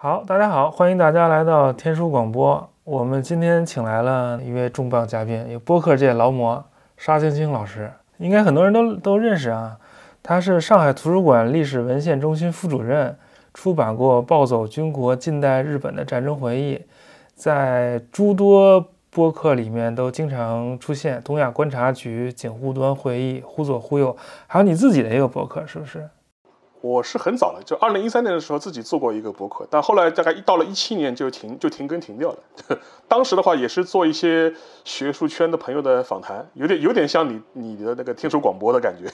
好，大家好，欢迎大家来到天书广播。我们今天请来了一位重磅嘉宾，有播客界劳模沙青青老师，应该很多人都都认识啊。他是上海图书馆历史文献中心副主任，出版过《暴走军国：近代日本的战争回忆》，在诸多播客里面都经常出现。东亚观察局、警护端会议、忽左忽右，还有你自己的一个播客，是不是？我是很早了，就二零一三年的时候自己做过一个博客，但后来大概一到了一七年就停就停更停掉了。当时的话也是做一些学术圈的朋友的访谈，有点有点像你你的那个天书广播的感觉。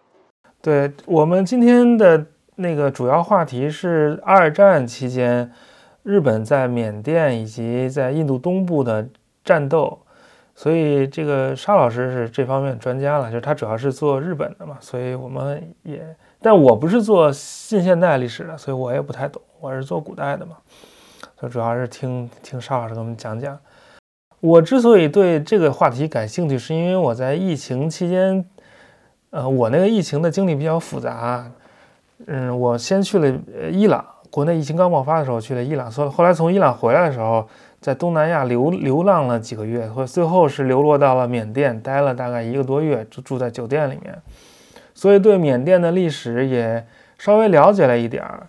对我们今天的那个主要话题是二战期间日本在缅甸以及在印度东部的战斗，所以这个沙老师是这方面专家了，就是他主要是做日本的嘛，所以我们也。但我不是做近现代历史的，所以我也不太懂。我是做古代的嘛，就主要是听听邵老师给我们讲讲。我之所以对这个话题感兴趣，是因为我在疫情期间，呃，我那个疫情的经历比较复杂。嗯，我先去了伊朗，国内疫情刚爆发的时候去了伊朗，所以后来从伊朗回来的时候，在东南亚流流浪了几个月，最后是流落到了缅甸，待了大概一个多月，就住在酒店里面。所以对缅甸的历史也稍微了解了一点儿，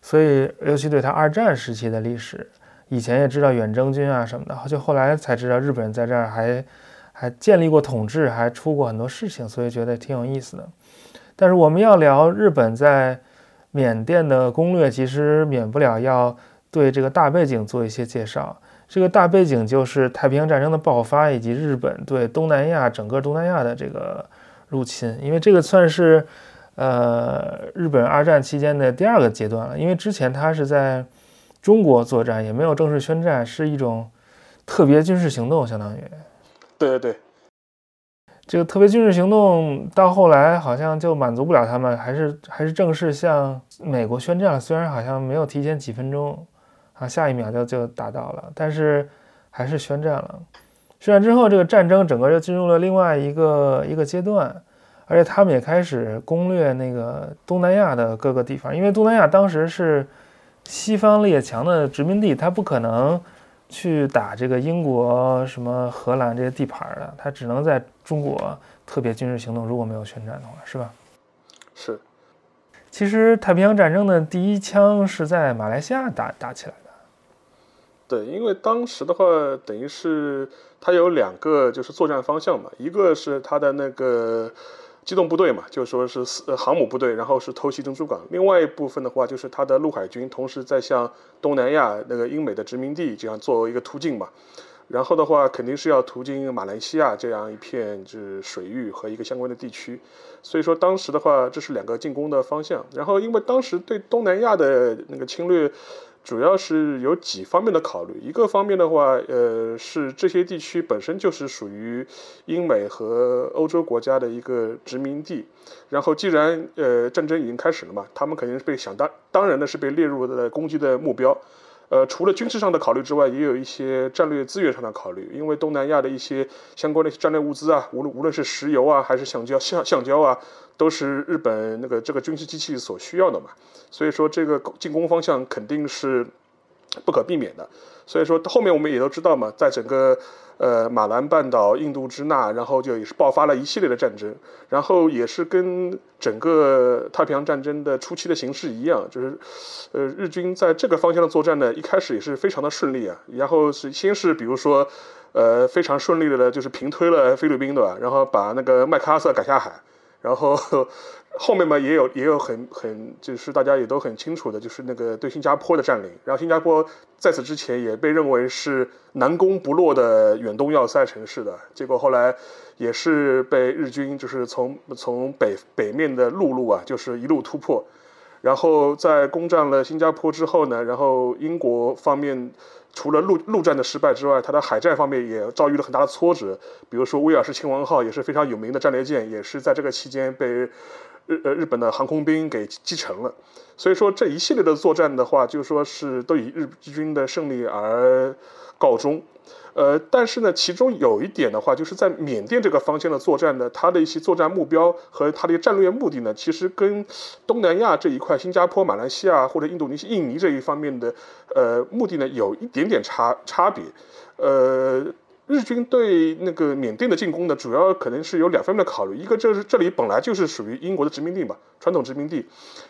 所以尤其对他二战时期的历史，以前也知道远征军啊什么的，就后来才知道日本人在这儿还还建立过统治，还出过很多事情，所以觉得挺有意思的。但是我们要聊日本在缅甸的攻略，其实免不了要对这个大背景做一些介绍。这个大背景就是太平洋战争的爆发，以及日本对东南亚整个东南亚的这个。入侵，因为这个算是，呃，日本二战期间的第二个阶段了。因为之前他是在中国作战，也没有正式宣战，是一种特别军事行动，相当于。对对对。这个特别军事行动到后来好像就满足不了他们，还是还是正式向美国宣战了。虽然好像没有提前几分钟，啊，下一秒就就打到了，但是还是宣战了。宣战之后，这个战争整个就进入了另外一个一个阶段，而且他们也开始攻略那个东南亚的各个地方，因为东南亚当时是西方列强的殖民地，他不可能去打这个英国、什么荷兰这些地盘的，他只能在中国特别军事行动。如果没有宣战的话，是吧？是。其实太平洋战争的第一枪是在马来西亚打打起来的。对，因为当时的话，等于是它有两个就是作战方向嘛，一个是它的那个机动部队嘛，就说是航母部队，然后是偷袭珍珠港；另外一部分的话，就是它的陆海军，同时在向东南亚那个英美的殖民地这样做一个途径嘛。然后的话，肯定是要途经马来西亚这样一片就是水域和一个相关的地区。所以说当时的话，这是两个进攻的方向。然后因为当时对东南亚的那个侵略。主要是有几方面的考虑，一个方面的话，呃，是这些地区本身就是属于英美和欧洲国家的一个殖民地，然后既然呃战争已经开始了嘛，他们肯定是被想当当然的是被列入的攻击的目标。呃，除了军事上的考虑之外，也有一些战略资源上的考虑。因为东南亚的一些相关的战略物资啊，无论无论是石油啊，还是橡胶、橡橡胶啊，都是日本那个这个军事机器所需要的嘛。所以说，这个进攻方向肯定是不可避免的。所以说，后面我们也都知道嘛，在整个。呃，马兰半岛、印度支那，然后就也是爆发了一系列的战争，然后也是跟整个太平洋战争的初期的形势一样，就是，呃，日军在这个方向的作战呢，一开始也是非常的顺利啊，然后是先是比如说，呃，非常顺利的呢就是平推了菲律宾，对吧？然后把那个麦克阿瑟赶下海，然后。后面嘛也有也有很很就是大家也都很清楚的，就是那个对新加坡的占领。然后新加坡在此之前也被认为是南攻不落的远东要塞城市的，结果后来也是被日军就是从从北北面的陆路啊，就是一路突破。然后在攻占了新加坡之后呢，然后英国方面除了陆陆战的失败之外，他在海战方面也遭遇了很大的挫折。比如说威尔士亲王号也是非常有名的战列舰，也是在这个期间被。日呃日本的航空兵给击沉了，所以说这一系列的作战的话，就说是都以日军的胜利而告终。呃，但是呢，其中有一点的话，就是在缅甸这个方向的作战呢，它的一些作战目标和它的战略目的呢，其实跟东南亚这一块，新加坡、马来西亚或者印度尼西印尼这一方面的呃目的呢，有一点点差差别。呃，日军对那个缅甸的进攻呢，主要可能是有两方面的考虑，一个就是这里本来就是属于英国的殖民地嘛，传统殖民地，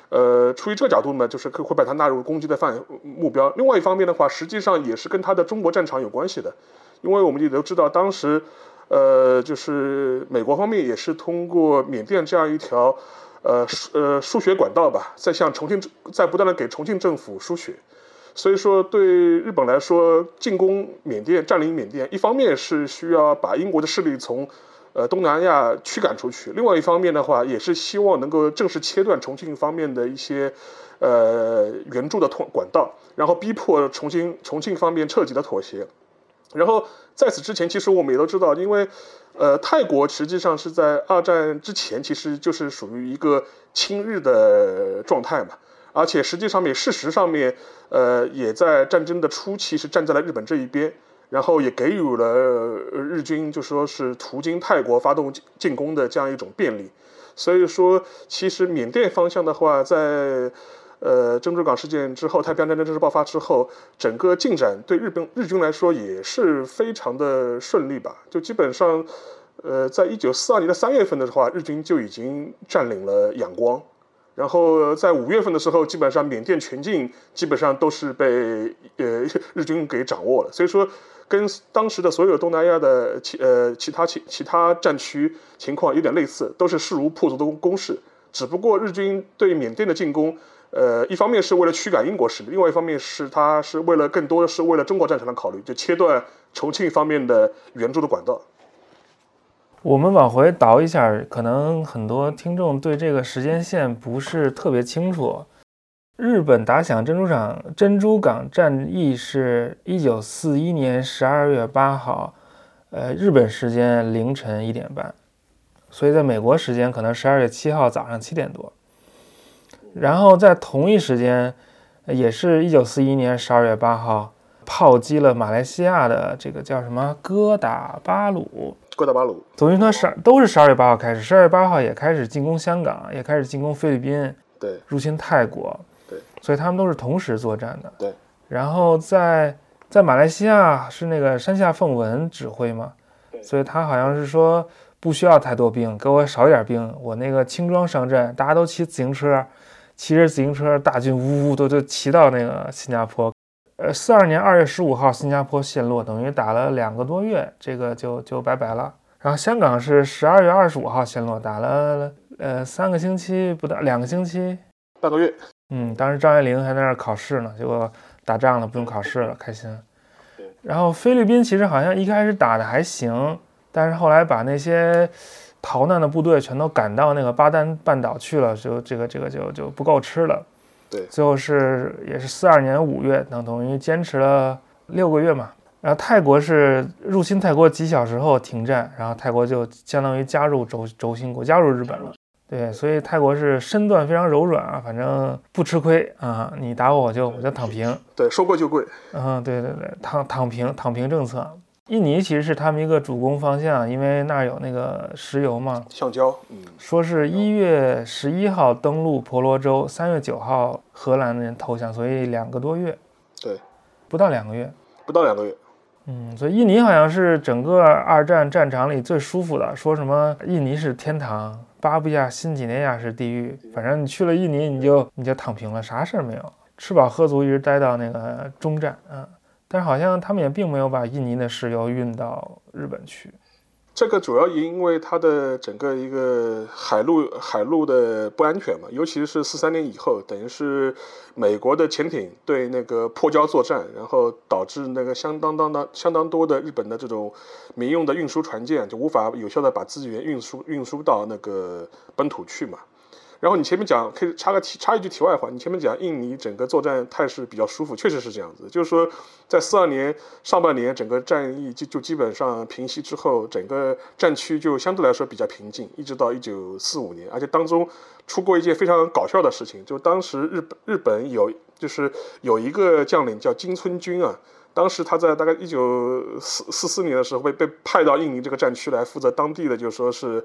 呃，出于这个角度呢，就是会把它纳入攻击的范目标。另外一方面的话，实际上也是跟它的中国战场有关系的。因为我们也都知道，当时，呃，就是美国方面也是通过缅甸这样一条，呃，呃，输血管道吧，在向重庆，在不断的给重庆政府输血，所以说对日本来说，进攻缅甸、占领缅甸，一方面是需要把英国的势力从，呃，东南亚驱赶出去，另外一方面的话，也是希望能够正式切断重庆方面的一些，呃，援助的通管道，然后逼迫重庆重庆方面彻底的妥协。然后在此之前，其实我们也都知道，因为，呃，泰国实际上是在二战之前，其实就是属于一个亲日的状态嘛，而且实际上面事实上面，呃，也在战争的初期是站在了日本这一边，然后也给予了日军就说是途经泰国发动进攻的这样一种便利，所以说，其实缅甸方向的话，在。呃，珍珠港事件之后，太平洋战争正式爆发之后，整个进展对日本日军来说也是非常的顺利吧？就基本上，呃，在一九四二年的三月份的话，日军就已经占领了仰光，然后在五月份的时候，基本上缅甸全境基本上都是被呃 日军给掌握了。所以说，跟当时的所有东南亚的其呃其他其其他战区情况有点类似，都是势如破竹的攻势，只不过日军对缅甸的进攻。呃，一方面是为了驱赶英国势力，另外一方面是他是为了更多的是为了中国战场的考虑，就切断重庆方面的援助的管道。我们往回倒一下，可能很多听众对这个时间线不是特别清楚。日本打响珍珠港珍珠港战役是一九四一年十二月八号，呃，日本时间凌晨一点半，所以在美国时间可能十二月七号早上七点多。然后在同一时间，也是一九四一年十二月八号，炮击了马来西亚的这个叫什么哥打巴鲁。哥打巴鲁，等于说十都是十二月八号开始，十二月八号也开始进攻香港，也开始进攻菲律宾，对，入侵泰国，对，所以他们都是同时作战的。对。然后在在马来西亚是那个山下奉文指挥嘛，所以他好像是说不需要太多兵，给我少一点兵，我那个轻装上阵，大家都骑自行车。骑着自行车，大军呜呜都就骑到那个新加坡。呃，四二年二月十五号，新加坡陷落，等于打了两个多月，这个就就拜拜了。然后香港是十二月二十五号陷落，打了呃三个星期不到，两个星期，半个月。嗯，当时张爱玲还在那儿考试呢，结果打仗了，不用考试了，开心。然后菲律宾其实好像一开始打的还行，但是后来把那些。逃难的部队全都赶到那个巴丹半岛去了，就这个这个就就不够吃了。对，最后是也是四二年五月，等同于坚持了六个月嘛。然后泰国是入侵泰国几小时后停战，然后泰国就相当于加入轴轴心国，加入日本了。对，所以泰国是身段非常柔软啊，反正不吃亏啊，你打我我就我就躺平。对，说贵就跪。嗯，对对对，躺躺平躺平政策。印尼其实是他们一个主攻方向，因为那儿有那个石油嘛，橡胶。嗯，说是一月十一号登陆婆罗洲，三月九号荷兰人投降，所以两个多月。对，不到两个月。不到两个月。嗯，所以印尼好像是整个二战战场里最舒服的，说什么印尼是天堂，巴布亚新几内亚是地狱，反正你去了印尼你就你就躺平了，啥事儿没有，吃饱喝足，一直待到那个中战啊。但是好像他们也并没有把印尼的石油运到日本去，这个主要因为它的整个一个海陆海陆的不安全嘛，尤其是四三年以后，等于是美国的潜艇对那个破礁作战，然后导致那个相当当当相当多的日本的这种民用的运输船舰就无法有效的把资源运输运输到那个本土去嘛。然后你前面讲，可以插个题，插一句题外话，你前面讲印尼整个作战态势比较舒服，确实是这样子。就是说，在四二年上半年，整个战役就就基本上平息之后，整个战区就相对来说比较平静，一直到一九四五年，而且当中出过一件非常搞笑的事情，就当时日本日本有就是有一个将领叫金村君啊，当时他在大概一九四四四年的时候被被派到印尼这个战区来负责当地的，就说是。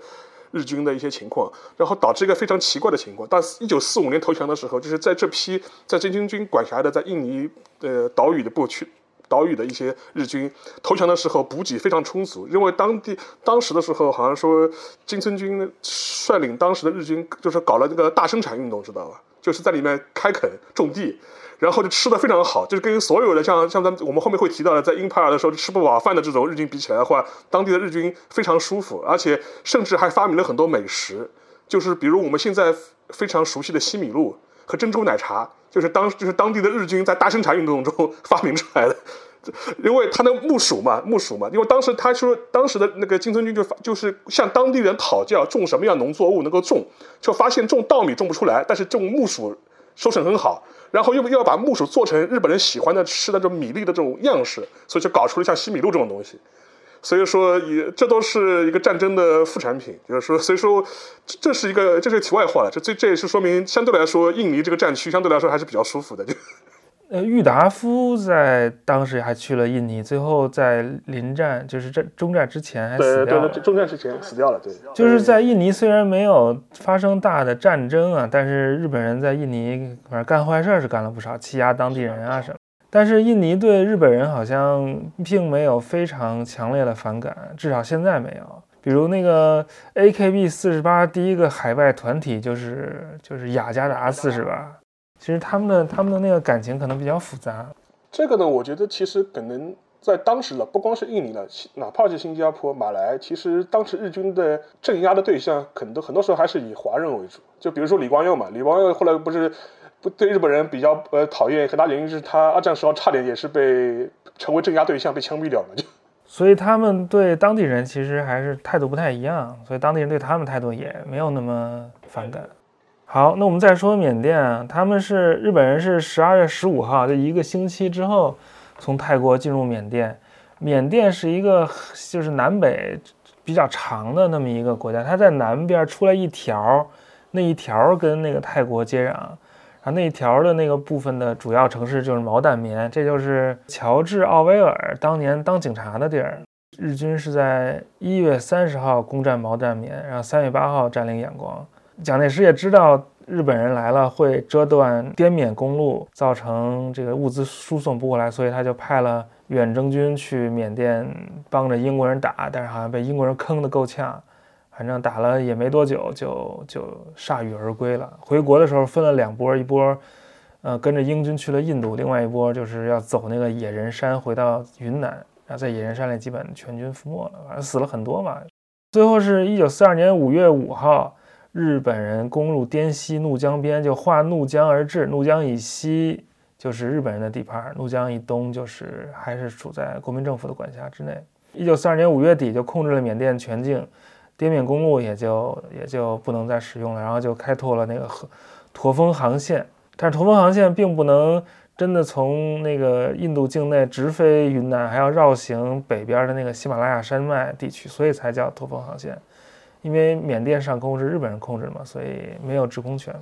日军的一些情况，然后导致一个非常奇怪的情况。但一九四五年投降的时候，就是在这批在真清军管辖的在印尼呃岛屿的部区岛屿的一些日军投降的时候，补给非常充足。因为当地当时的时候，好像说金村军率领当时的日军，就是搞了那个大生产运动，知道吧？就是在里面开垦种地。然后就吃的非常好，就是跟所有的像像咱们我们后面会提到的，在英帕尔的时候吃不饱饭的这种日军比起来的话，当地的日军非常舒服，而且甚至还发明了很多美食，就是比如我们现在非常熟悉的西米露和珍珠奶茶，就是当就是当地的日军在大生产运动中 发明出来的，因为他的木薯嘛，木薯嘛，因为当时他说当时的那个金村军就就是向当地人讨教种什么样农作物能够种，就发现种稻米种不出来，但是种木薯收成很好。然后又又要把木薯做成日本人喜欢的吃的这种米粒的这种样式，所以就搞出了像西米露这种东西。所以说，也这都是一个战争的副产品。就是说，所以说，这是一个这是题外话了。这这这也是说明，相对来说，印尼这个战区相对来说还是比较舒服的。就。呃，郁达夫在当时还去了印尼，最后在临战，就是这中战之前还死掉了。对对，中战之前死掉了。对，就是在印尼虽然没有发生大的战争啊，但是日本人在印尼反正干坏事是干了不少，欺压当地人啊什么。但是印尼对日本人好像并没有非常强烈的反感，至少现在没有。比如那个 AKB 四十八第一个海外团体就是就是雅加达四十八。其实他们的他们的那个感情可能比较复杂。这个呢，我觉得其实可能在当时了，不光是印尼了，哪怕是新加坡、马来，其实当时日军的镇压的对象，很多很多时候还是以华人为主。就比如说李光耀嘛，李光耀后来不是不对日本人比较呃讨厌，很大原因是他二战时候差点也是被成为镇压对象，被枪毙掉了。就 所以他们对当地人其实还是态度不太一样，所以当地人对他们态度也没有那么反感。好，那我们再说缅甸啊，他们是日本人是十二月十五号，这一个星期之后从泰国进入缅甸。缅甸是一个就是南北比较长的那么一个国家，它在南边出来一条，那一条跟那个泰国接壤，然后那一条的那个部分的主要城市就是毛淡棉，这就是乔治奥威尔当年当警察的地儿。日军是在一月三十号攻占毛淡棉，然后三月八号占领仰光。蒋介石也知道日本人来了会遮断滇缅公路，造成这个物资输送不过来，所以他就派了远征军去缅甸帮着英国人打，但是好像被英国人坑得够呛，反正打了也没多久就就铩羽而归了。回国的时候分了两波，一波呃跟着英军去了印度，另外一波就是要走那个野人山回到云南，然后在野人山里基本全军覆没了，反正死了很多嘛。最后是一九四二年五月五号。日本人攻入滇西怒江边，就划怒江而治。怒江以西就是日本人的地盘，怒江以东就是还是处在国民政府的管辖之内。一九四二年五月底就控制了缅甸全境，滇缅公路也就也就不能再使用了，然后就开拓了那个和驼峰航线。但是驼峰航线并不能真的从那个印度境内直飞云南，还要绕行北边的那个喜马拉雅山脉地区，所以才叫驼峰航线。因为缅甸上空是日本人控制的嘛，所以没有制空权。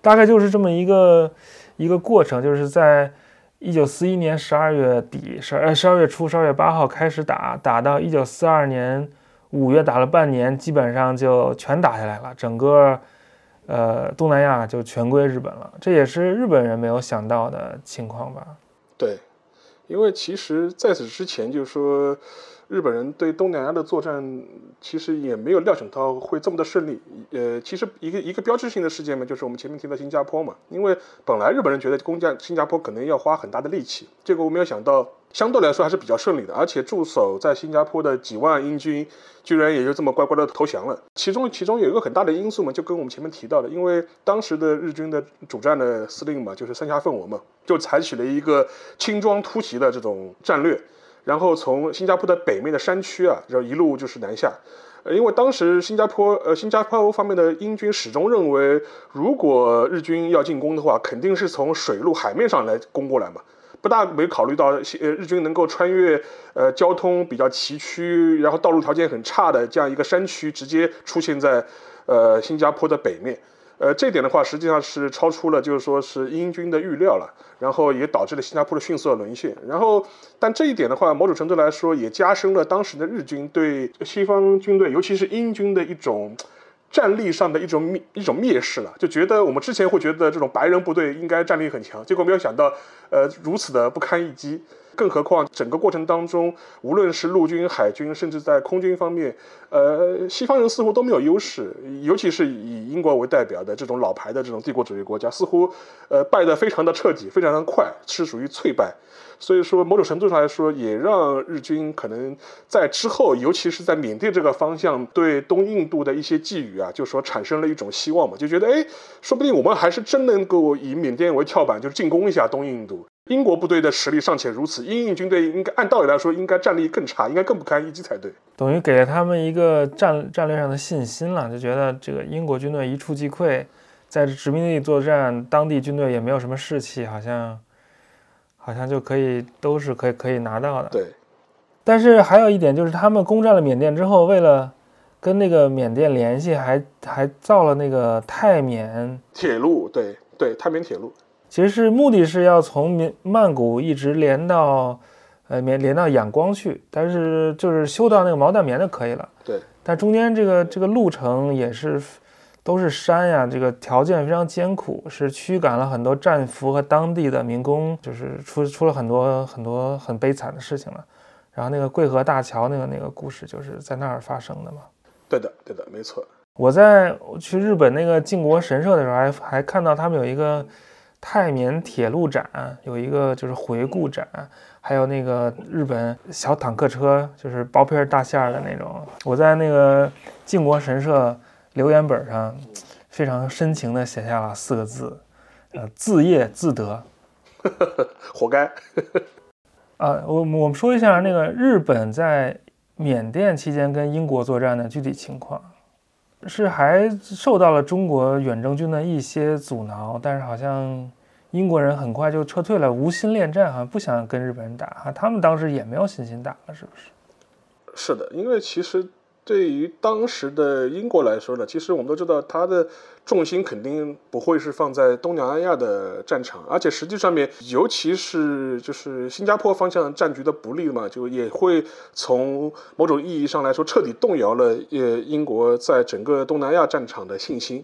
大概就是这么一个一个过程，就是在一九四一年十二月底，十二十二月初，十二月八号开始打，打到一九四二年五月，打了半年，基本上就全打下来了。整个呃东南亚就全归日本了，这也是日本人没有想到的情况吧？对，因为其实在此之前就是说。日本人对东南亚的作战其实也没有料想到会这么的顺利。呃，其实一个一个标志性的事件嘛，就是我们前面提到新加坡嘛，因为本来日本人觉得攻占新加坡可能要花很大的力气，结果我没有想到，相对来说还是比较顺利的。而且驻守在新加坡的几万英军居然也就这么乖乖的投降了。其中其中有一个很大的因素嘛，就跟我们前面提到的，因为当时的日军的主战的司令嘛，就是三峡奉文嘛，就采取了一个轻装突袭的这种战略。然后从新加坡的北面的山区啊，然后一路就是南下。呃，因为当时新加坡呃新加坡方面的英军始终认为，如果日军要进攻的话，肯定是从水路海面上来攻过来嘛，不大没考虑到呃日军能够穿越呃交通比较崎岖，然后道路条件很差的这样一个山区，直接出现在呃新加坡的北面。呃，这点的话，实际上是超出了就是说是英军的预料了，然后也导致了新加坡的迅速的沦陷。然后，但这一点的话，某种程度来说，也加深了当时的日军对西方军队，尤其是英军的一种战力上的一种蔑一种蔑视了，就觉得我们之前会觉得这种白人部队应该战力很强，结果没有想到，呃，如此的不堪一击。更何况，整个过程当中，无论是陆军、海军，甚至在空军方面，呃，西方人似乎都没有优势。尤其是以英国为代表的这种老牌的这种帝国主义国家，似乎，呃，败得非常的彻底，非常的快，是属于脆败。所以说，某种程度上来说，也让日军可能在之后，尤其是在缅甸这个方向，对东印度的一些寄予啊，就说产生了一种希望嘛，就觉得，哎，说不定我们还是真能够以缅甸为跳板，就是进攻一下东印度。英国部队的实力尚且如此，英印军队应该按道理来说应该战力更差，应该更不堪一击才对。等于给了他们一个战战略上的信心了，就觉得这个英国军队一触即溃，在殖民地作战，当地军队也没有什么士气，好像好像就可以都是可以可以拿到的。对。但是还有一点就是，他们攻占了缅甸之后，为了跟那个缅甸联系，还还造了那个泰缅铁路。对对，泰缅铁路。其实是目的是要从缅曼谷一直连到，呃，连连到仰光去，但是就是修到那个毛淡棉就可以了。对。但中间这个这个路程也是都是山呀，这个条件非常艰苦，是驱赶了很多战俘和当地的民工，就是出出了很多很多很悲惨的事情了。然后那个桂河大桥那个那个故事就是在那儿发生的嘛。对的，对的，没错。我在去日本那个靖国神社的时候，还还看到他们有一个。泰缅铁路展有一个就是回顾展，还有那个日本小坦克车，就是薄皮大馅儿的那种。我在那个靖国神社留言本上非常深情地写下了四个字：呃，自业自得。活该。啊，我我们说一下那个日本在缅甸期间跟英国作战的具体情况。是还受到了中国远征军的一些阻挠，但是好像英国人很快就撤退了，无心恋战，好像不想跟日本人打哈，他们当时也没有信心打了，是不是？是的，因为其实。对于当时的英国来说呢，其实我们都知道，它的重心肯定不会是放在东南亚的战场，而且实际上面，尤其是就是新加坡方向战局的不利嘛，就也会从某种意义上来说，彻底动摇了呃英国在整个东南亚战场的信心。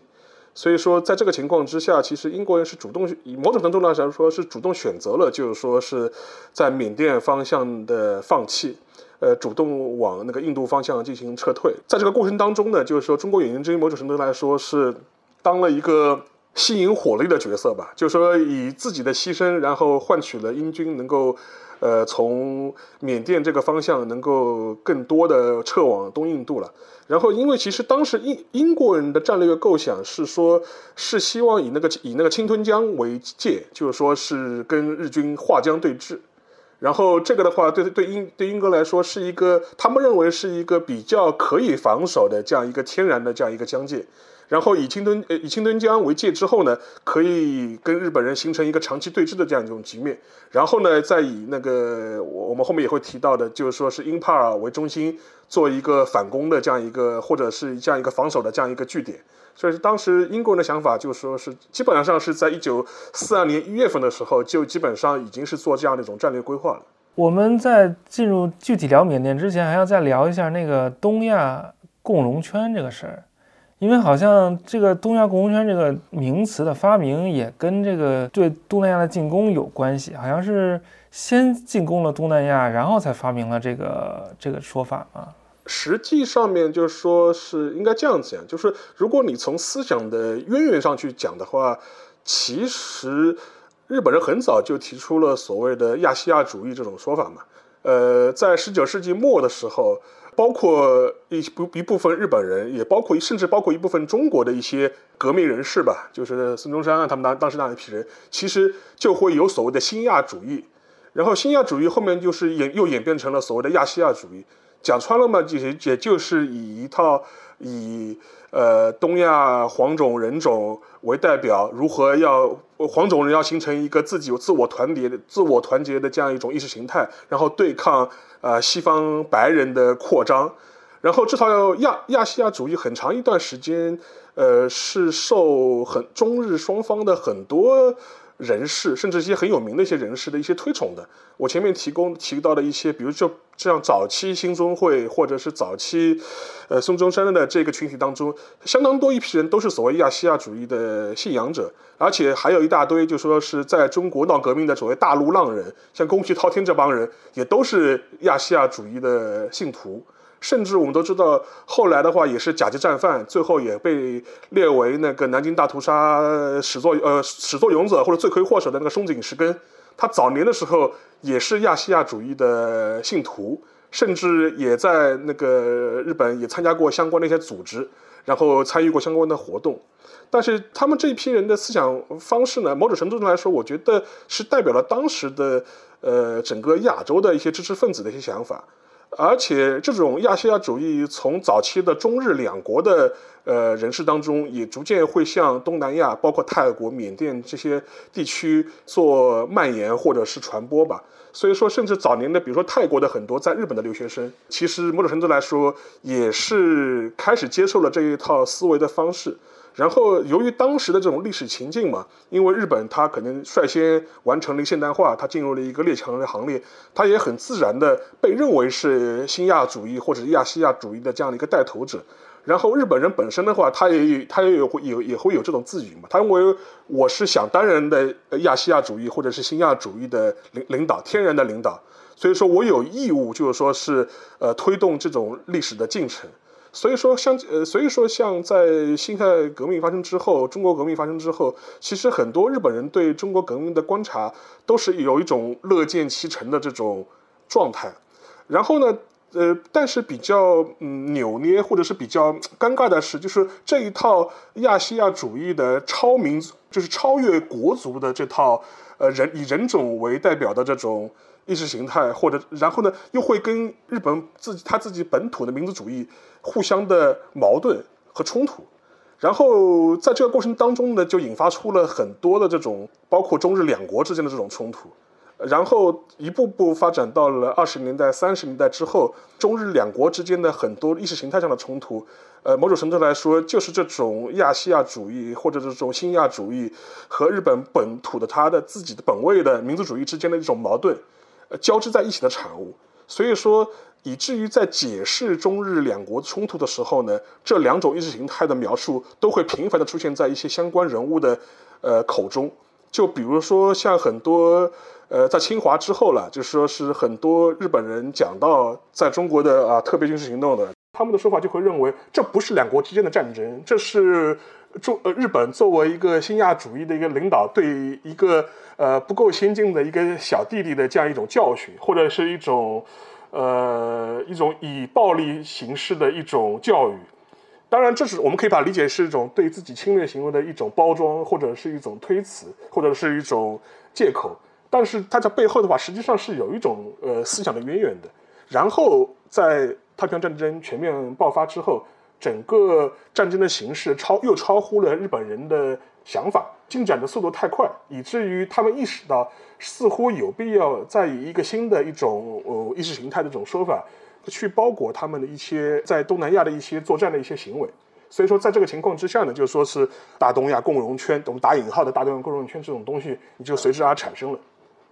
所以说，在这个情况之下，其实英国人是主动以某种程度上来说是主动选择了，就是说是在缅甸方向的放弃。呃，主动往那个印度方向进行撤退，在这个过程当中呢，就是说中国远征军某种程度来说是当了一个吸引火力的角色吧，就是说以自己的牺牲，然后换取了英军能够，呃，从缅甸这个方向能够更多的撤往东印度了。然后，因为其实当时英英国人的战略构想是说，是希望以那个以那个侵吞江为界，就是说是跟日军划江对峙。然后这个的话，对对英对英格来说是一个，他们认为是一个比较可以防守的这样一个天然的这样一个疆界。然后以青墩呃以青墩江为界之后呢，可以跟日本人形成一个长期对峙的这样一种局面。然后呢，再以那个我我们后面也会提到的，就是说是英帕尔为中心做一个反攻的这样一个，或者是这样一个防守的这样一个据点。所以当时英国人的想法就是说是基本上是在一九四二年一月份的时候，就基本上已经是做这样的一种战略规划了。我们在进入具体聊缅甸之前，还要再聊一下那个东亚共荣圈这个事儿，因为好像这个东亚共荣圈这个名词的发明也跟这个对东南亚的进攻有关系，好像是先进攻了东南亚，然后才发明了这个这个说法嘛。实际上面就是说是应该这样子讲，就是如果你从思想的渊源上去讲的话，其实日本人很早就提出了所谓的亚细亚主义这种说法嘛。呃，在十九世纪末的时候，包括一部一部分日本人，也包括甚至包括一部分中国的一些革命人士吧，就是孙中山啊，他们当当时那一批人，其实就会有所谓的新亚主义。然后新亚主义后面就是演又演变成了所谓的亚细亚主义，讲穿了嘛，就也就是以一套以呃东亚黄种人种为代表，如何要黄种人要形成一个自己有自我团结、自我团结的这样一种意识形态，然后对抗呃西方白人的扩张，然后这套亚亚细亚主义很长一段时间，呃是受很中日双方的很多。人士，甚至一些很有名的一些人士的一些推崇的，我前面提供提到的一些，比如就这样早期新中会或者是早期，呃孙中山的这个群体当中，相当多一批人都是所谓亚细亚主义的信仰者，而且还有一大堆就说是在中国闹革命的所谓大陆浪人，像宫崎滔天这帮人也都是亚细亚主义的信徒。甚至我们都知道，后来的话也是甲级战犯，最后也被列为那个南京大屠杀始作呃始作俑者或者罪魁祸首的那个松井石根。他早年的时候也是亚细亚主义的信徒，甚至也在那个日本也参加过相关的一些组织，然后参与过相关的活动。但是他们这一批人的思想方式呢，某种程度上来说，我觉得是代表了当时的呃整个亚洲的一些知识分子的一些想法。而且这种亚细亚主义从早期的中日两国的呃人士当中，也逐渐会向东南亚，包括泰国、缅甸这些地区做蔓延或者是传播吧。所以说，甚至早年的，比如说泰国的很多在日本的留学生，其实某种程度来说，也是开始接受了这一套思维的方式。然后，由于当时的这种历史情境嘛，因为日本它可能率先完成了现代化，它进入了一个列强的行列，它也很自然的被认为是新亚主义或者亚细亚主义的这样的一个带头者。然后日本人本身的话，他也他也有会有也会有这种自语嘛，他认为我是想当然的亚细亚主义或者是新亚主义的领领导，天然的领导，所以说我有义务就是说是呃推动这种历史的进程。所以说，像呃，所以说像在辛亥革命发生之后，中国革命发生之后，其实很多日本人对中国革命的观察都是有一种乐见其成的这种状态。然后呢，呃，但是比较嗯扭捏或者是比较尴尬的是，就是这一套亚细亚主义的超民族，就是超越国族的这套呃人以人种为代表的这种。意识形态，或者然后呢，又会跟日本自己他自己本土的民族主义互相的矛盾和冲突，然后在这个过程当中呢，就引发出了很多的这种包括中日两国之间的这种冲突，然后一步步发展到了二十年代、三十年代之后，中日两国之间的很多意识形态上的冲突，呃，某种程度来说，就是这种亚细亚主义或者这种新亚主义和日本本土的他的自己的本位的民族主义之间的一种矛盾。交织在一起的产物，所以说以至于在解释中日两国冲突的时候呢，这两种意识形态的描述都会频繁的出现在一些相关人物的呃口中。就比如说像很多呃在侵华之后了，就说是很多日本人讲到在中国的啊特别军事行动的，他们的说法就会认为这不是两国之间的战争，这是中呃日本作为一个新亚主义的一个领导对一个。呃，不够先进的一个小弟弟的这样一种教训，或者是一种，呃，一种以暴力形式的一种教育。当然，这是我们可以把理解是一种对自己侵略行为的一种包装，或者是一种推辞，或者是一种借口。但是它在背后的话，实际上是有一种呃思想的渊源的。然后在太平洋战争全面爆发之后，整个战争的形势超又超乎了日本人的想法。进展的速度太快，以至于他们意识到似乎有必要再以一个新的一种呃意识形态的这种说法，去包裹他们的一些在东南亚的一些作战的一些行为。所以说，在这个情况之下呢，就说是大东亚共荣圈，我们打引号的大东亚共荣圈这种东西，你就随之而产生了。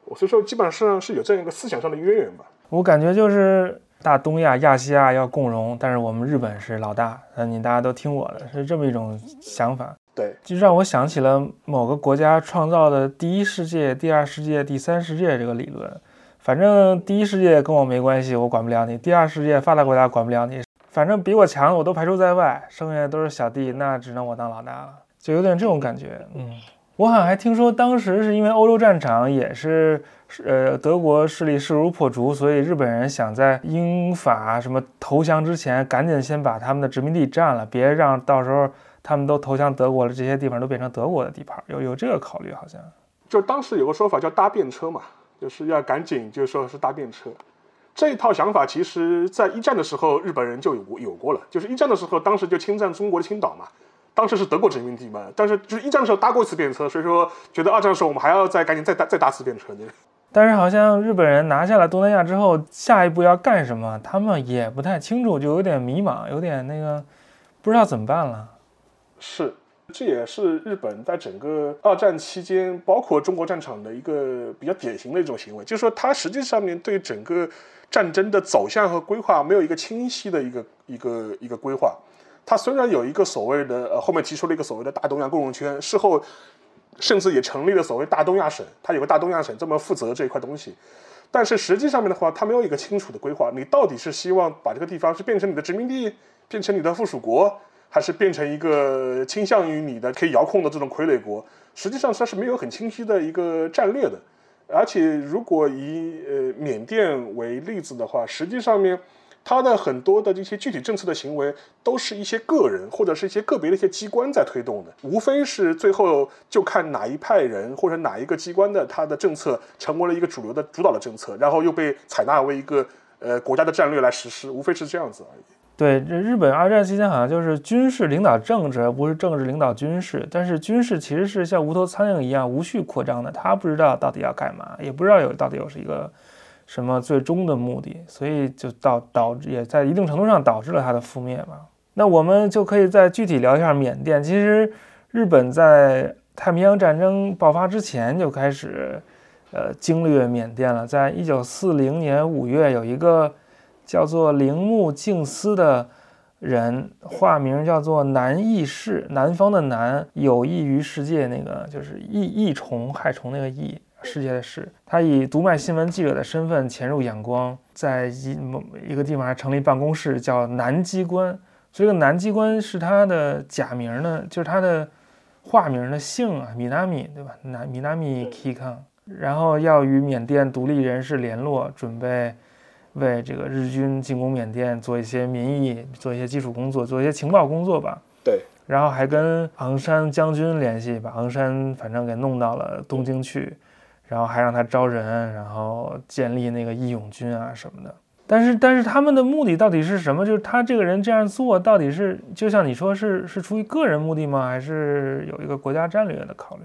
我所以说，基本上是有这样一个思想上的渊源吧。我感觉就是大东亚、亚细亚要共荣，但是我们日本是老大，那你大家都听我的，是这么一种想法。对，就让我想起了某个国家创造的第一世界、第二世界、第三世界这个理论。反正第一世界跟我没关系，我管不了你；第二世界发达国家管不了你。反正比我强的我都排除在外，剩下都是小弟，那只能我当老大了，就有点这种感觉。嗯，我好像还听说当时是因为欧洲战场也是，呃，德国势力势如破竹，所以日本人想在英法什么投降之前，赶紧先把他们的殖民地占了，别让到时候。他们都投降德国了，这些地方都变成德国的地盘，有有这个考虑，好像。就当时有个说法叫搭便车嘛，就是要赶紧就说是搭便车。这一套想法其实在一战的时候日本人就有过有过了，就是一战的时候，当时就侵占中国的青岛嘛，当时是德国殖民地嘛，但是就是一战的时候搭过一次便车，所以说觉得二战的时候我们还要再赶紧再搭再搭次便车。但是好像日本人拿下了东南亚之后，下一步要干什么，他们也不太清楚，就有点迷茫，有点那个不知道怎么办了。是。这也是日本在整个二战期间，包括中国战场的一个比较典型的一种行为，就是说，它实际上面对整个战争的走向和规划没有一个清晰的一个一个一个规划。它虽然有一个所谓的呃，后面提出了一个所谓的大东亚共荣圈，事后甚至也成立了所谓大东亚省，它有个大东亚省这么负责这一块东西，但是实际上面的话，它没有一个清楚的规划。你到底是希望把这个地方是变成你的殖民地，变成你的附属国？还是变成一个倾向于你的可以遥控的这种傀儡国，实际上它是没有很清晰的一个战略的。而且，如果以呃缅甸为例子的话，实际上面它的很多的这些具体政策的行为，都是一些个人或者是一些个别的一些机关在推动的，无非是最后就看哪一派人或者哪一个机关的他的政策成为了一个主流的主导的政策，然后又被采纳为一个呃国家的战略来实施，无非是这样子而已。对，这日本二战期间好像就是军事领导政治，而不是政治领导军事。但是军事其实是像无头苍蝇一样无序扩张的，他不知道到底要干嘛，也不知道有到底有是一个什么最终的目的，所以就导导致也在一定程度上导致了他的覆灭吧。那我们就可以再具体聊一下缅甸。其实日本在太平洋战争爆发之前就开始，呃，经略缅甸了。在一九四零年五月，有一个。叫做铃木静司的人，化名叫做南翼士，南方的南，有益于世界，那个就是益益虫害虫那个益，世界的世。他以读卖新闻记者的身份潜入仰光，在一某一个地方还成立办公室，叫南机关。这个南机关是他的假名呢，就是他的化名的姓啊，米纳米，对吧？南米纳米 Kikan，然后要与缅甸独立人士联络，准备。为这个日军进攻缅甸做一些民意，做一些基础工作，做一些情报工作吧。对，然后还跟昂山将军联系，把昂山反正给弄到了东京去，然后还让他招人，然后建立那个义勇军啊什么的。但是，但是他们的目的到底是什么？就是他这个人这样做，到底是就像你说是是出于个人目的吗？还是有一个国家战略的考虑？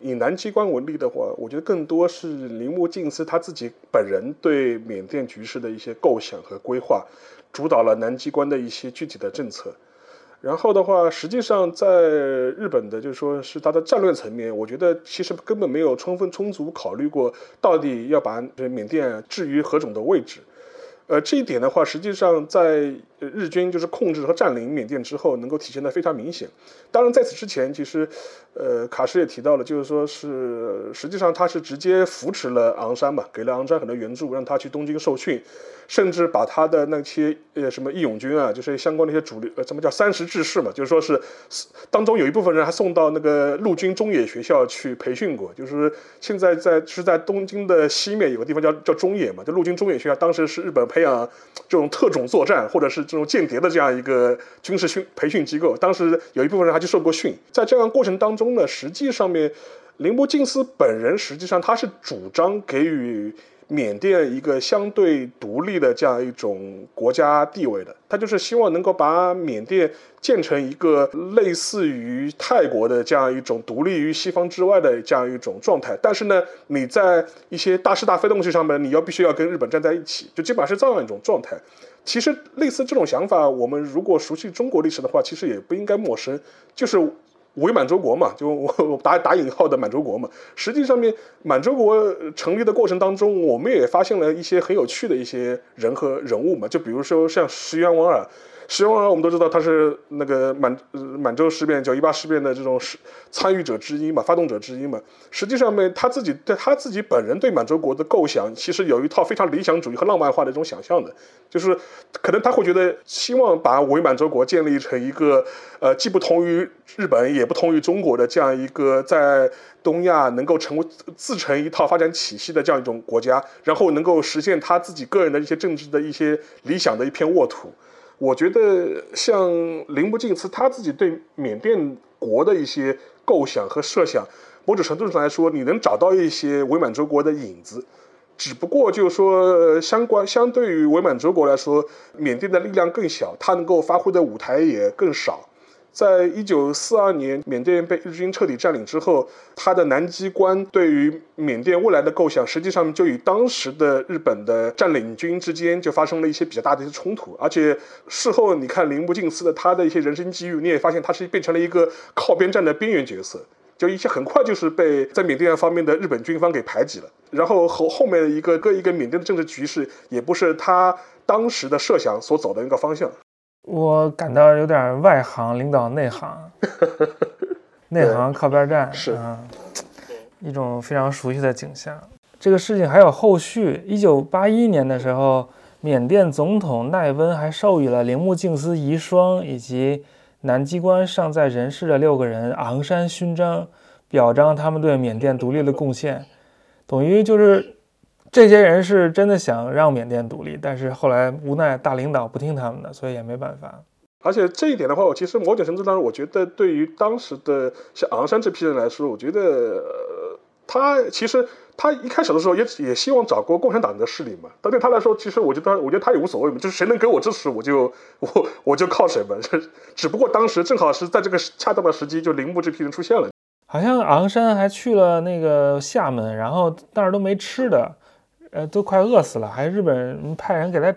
以南机关为例的话，我觉得更多是铃木敬司他自己本人对缅甸局势的一些构想和规划，主导了南机关的一些具体的政策。然后的话，实际上在日本的，就是说是它的战略层面，我觉得其实根本没有充分充足考虑过，到底要把缅甸置于何种的位置。呃，这一点的话，实际上在日军就是控制和占领缅甸之后，能够体现的非常明显。当然，在此之前，其实，呃，卡什也提到了，就是说是实际上他是直接扶持了昂山嘛，给了昂山很多援助，让他去东京受训。甚至把他的那些呃什么义勇军啊，就是相关的一些主力，呃，什么叫三十志士嘛？就是说是当中有一部分人还送到那个陆军中野学校去培训过。就是现在在是在东京的西面有个地方叫叫中野嘛，就陆军中野学校，当时是日本培养这种特种作战或者是这种间谍的这样一个军事训培训机构。当时有一部分人还去受过训。在这样过程当中呢，实际上面铃木敬司本人实际上他是主张给予。缅甸一个相对独立的这样一种国家地位的，他就是希望能够把缅甸建成一个类似于泰国的这样一种独立于西方之外的这样一种状态。但是呢，你在一些大是大非东西上面，你要必须要跟日本站在一起，就基本上是这样一种状态。其实类似这种想法，我们如果熟悉中国历史的话，其实也不应该陌生，就是。伪满洲国嘛，就我 打打引号的满洲国嘛。实际上面，满洲国成立的过程当中，我们也发现了一些很有趣的一些人和人物嘛。就比如说像石原莞尔。石原莞尔我们都知道他是那个满满洲事变、九一八事变的这种是参与者之一嘛，发动者之一嘛。实际上面他自己对他自己本人对满洲国的构想，其实有一套非常理想主义和浪漫化的一种想象的，就是可能他会觉得希望把伪满洲国建立成一个呃既不同于日本也不同于中国的这样一个在东亚能够成为自成一套发展体系的这样一种国家，然后能够实现他自己个人的一些政治的一些理想的一片沃土。我觉得像林不敬司他自己对缅甸国的一些构想和设想，某种程度上来说，你能找到一些伪满洲国的影子。只不过就是说，相关相对于伪满洲国来说，缅甸的力量更小，它能够发挥的舞台也更少。在一九四二年，缅甸被日军彻底占领之后，他的南机关对于缅甸未来的构想，实际上就与当时的日本的占领军之间就发生了一些比较大的一些冲突。而且事后你看铃木敬司的他的一些人生机遇，你也发现他是变成了一个靠边站的边缘角色，就一些很快就是被在缅甸方面的日本军方给排挤了。然后后后面的一个各一个缅甸的政治局势，也不是他当时的设想所走的那个方向。我感到有点外行领导内行，内行靠边站，是啊一种非常熟悉的景象。这个事情还有后续。一九八一年的时候，缅甸总统奈温还授予了铃木敬司遗孀以及南机关尚在人世的六个人昂山勋章，表彰他们对缅甸独立的贡献，等于就是。这些人是真的想让缅甸独立，但是后来无奈大领导不听他们的，所以也没办法。而且这一点的话，我其实某种程度上，我觉得对于当时的像昂山这批人来说，我觉得他其实他一开始的时候也也希望找过共产党的势力嘛。但对他来说，其实我觉得我觉得他也无所谓嘛，就是谁能给我支持，我就 我我就靠谁嘛。只不过当时正好是在这个恰当的时机，就铃木这批人出现了。好像昂山还去了那个厦门，然后那儿都没吃的。呃，都快饿死了，还日本人派人给他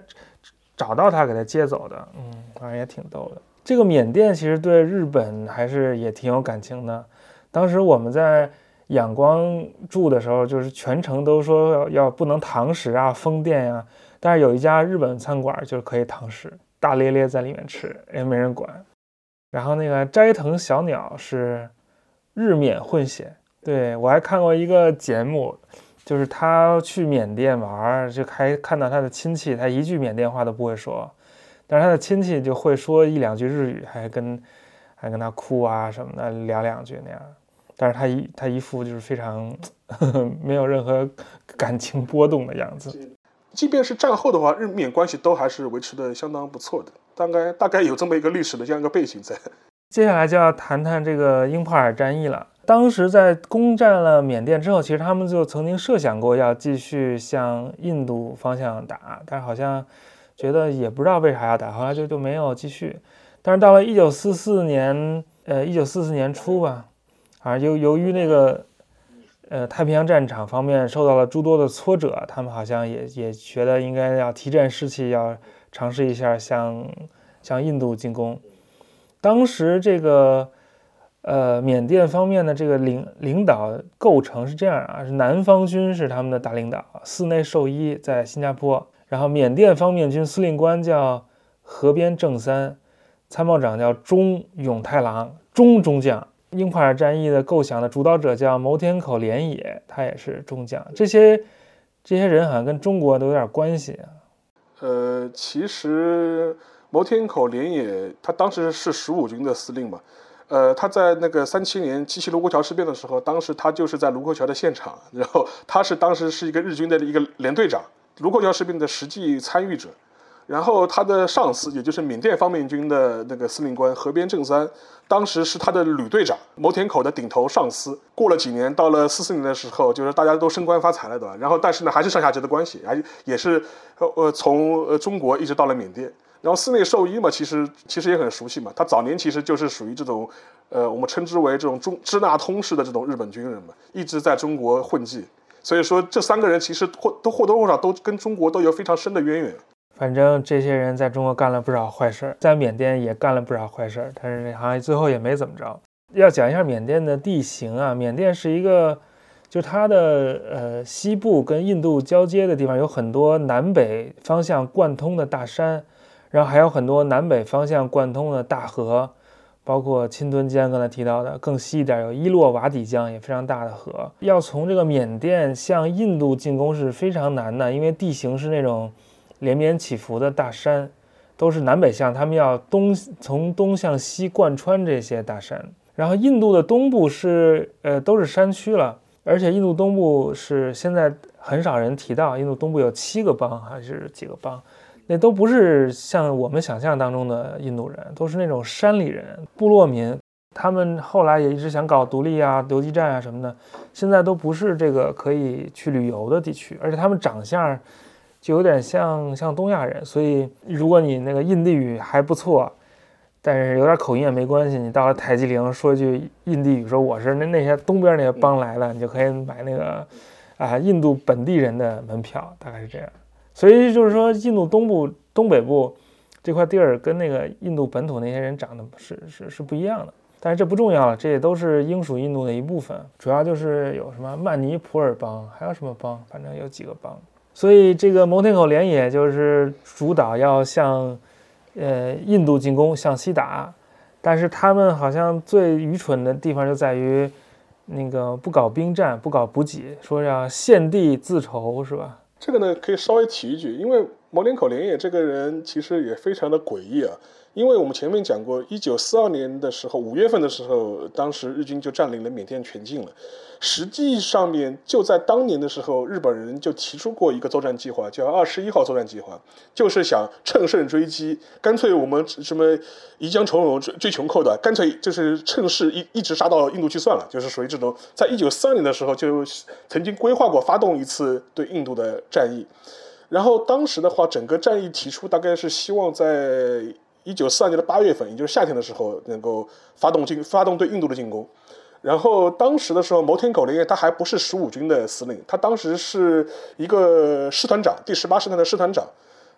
找到他，给他接走的。嗯，反正也挺逗的。这个缅甸其实对日本还是也挺有感情的。当时我们在仰光住的时候，就是全程都说要要不能堂食啊，封店呀。但是有一家日本餐馆就是可以堂食，大咧咧在里面吃，也没人管。然后那个斋藤小鸟是日缅混血，对我还看过一个节目。就是他去缅甸玩，就还看到他的亲戚，他一句缅甸话都不会说，但是他的亲戚就会说一两句日语，还跟还跟他哭啊什么的聊两句那样。但是他一他一副就是非常 没有任何感情波动的样子。即便是战后的话，日缅关系都还是维持的相当不错的，大概大概有这么一个历史的这样一个背景在。接下来就要谈谈这个英帕尔战役了。当时在攻占了缅甸之后，其实他们就曾经设想过要继续向印度方向打，但是好像觉得也不知道为啥要打，后来就就没有继续。但是到了一九四四年，呃，一九四四年初吧，啊，由由于那个呃太平洋战场方面受到了诸多的挫折，他们好像也也觉得应该要提振士气，要尝试一下向向印度进攻。当时这个。呃，缅甸方面的这个领领导构成是这样啊，是南方军是他们的大领导，寺内寿一在新加坡，然后缅甸方面军司令官叫河边正三，参谋长叫中永太郎，中中将。英帕尔战役的构想的主导者叫牟天口连野，他也是中将。这些这些人好像跟中国都有点关系啊。呃，其实牟天口连野他当时是十五军的司令嘛。呃，他在那个三七年七七卢沟桥事变的时候，当时他就是在卢沟桥的现场，然后他是当时是一个日军的一个连队长，卢沟桥事变的实际参与者。然后他的上司，也就是缅甸方面军的那个司令官河边正三，当时是他的旅队长，牟田口的顶头上司。过了几年，到了四四年的时候，就是大家都升官发财了，对吧？然后但是呢，还是上下级的关系，还也是呃从呃中国一直到了缅甸。然后寺内寿一嘛，其实其实也很熟悉嘛。他早年其实就是属于这种，呃，我们称之为这种中支那通式的这种日本军人嘛，一直在中国混迹。所以说，这三个人其实或都或多或少都跟中国都有非常深的渊源。反正这些人在中国干了不少坏事儿，在缅甸也干了不少坏事儿，但是好像最后也没怎么着。要讲一下缅甸的地形啊，缅甸是一个，就它的呃西部跟印度交接的地方，有很多南北方向贯通的大山。然后还有很多南北方向贯通的大河，包括钦敦江刚才提到的，更西一点有伊洛瓦底江也非常大的河。要从这个缅甸向印度进攻是非常难的，因为地形是那种连绵起伏的大山，都是南北向，他们要东从东向西贯穿这些大山。然后印度的东部是呃都是山区了，而且印度东部是现在很少人提到，印度东部有七个邦还是几个邦？那都不是像我们想象当中的印度人，都是那种山里人、部落民。他们后来也一直想搞独立啊、游击战啊什么的，现在都不是这个可以去旅游的地区，而且他们长相就有点像像东亚人，所以如果你那个印地语还不错，但是有点口音也没关系，你到了泰姬陵说句印地语，说我是那那些东边那些邦来的，你就可以买那个啊印度本地人的门票，大概是这样。所以就是说，印度东部、东北部这块地儿跟那个印度本土那些人长得是是是不一样的。但是这不重要了，这也都是英属印度的一部分。主要就是有什么曼尼普尔邦，还有什么邦，反正有几个邦。所以这个蒙天口连野就是主导要向呃印度进攻，向西打。但是他们好像最愚蠢的地方就在于那个不搞兵战，不搞补给，说要献地自筹，是吧？这个呢，可以稍微提一句，因为蒙天口连野这个人其实也非常的诡异啊。因为我们前面讲过，一九四二年的时候，五月份的时候，当时日军就占领了缅甸全境了。实际上面就在当年的时候，日本人就提出过一个作战计划，叫二十一号作战计划，就是想乘胜追击，干脆我们什么一江从容追追穷寇的，干脆就是趁势一一直杀到印度去算了，就是属于这种。在一九四二年的时候，就曾经规划过发动一次对印度的战役。然后当时的话，整个战役提出大概是希望在。一九四二年的八月份，也就是夏天的时候，能够发动进发动对印度的进攻。然后当时的时候，牟田狗林他还不是十五军的司令，他当时是一个师团长，第十八师团的师团长。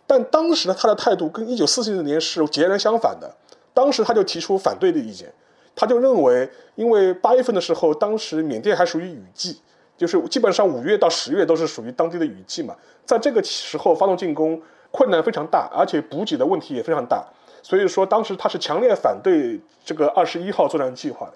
但当时的他的态度跟一九四四年是截然相反的。当时他就提出反对的意见，他就认为，因为八月份的时候，当时缅甸还属于雨季，就是基本上五月到十月都是属于当地的雨季嘛，在这个时候发动进攻困难非常大，而且补给的问题也非常大。所以说，当时他是强烈反对这个二十一号作战计划的，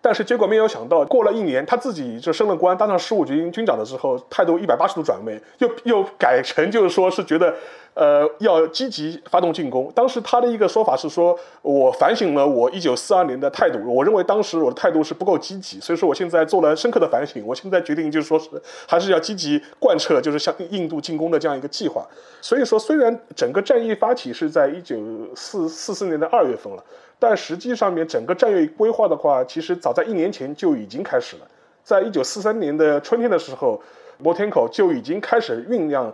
但是结果没有想到，过了一年，他自己就升了官，当上十五军军长的时候，态度一百八十度转变，又又改成就是说是觉得。呃，要积极发动进攻。当时他的一个说法是说，我反省了我一九四二年的态度，我认为当时我的态度是不够积极，所以说我现在做了深刻的反省，我现在决定就是说是还是要积极贯彻就是向印度进攻的这样一个计划。所以说，虽然整个战役发起是在一九四四四年的二月份了，但实际上面整个战略规划的话，其实早在一年前就已经开始了。在一九四三年的春天的时候，摩天口就已经开始酝酿。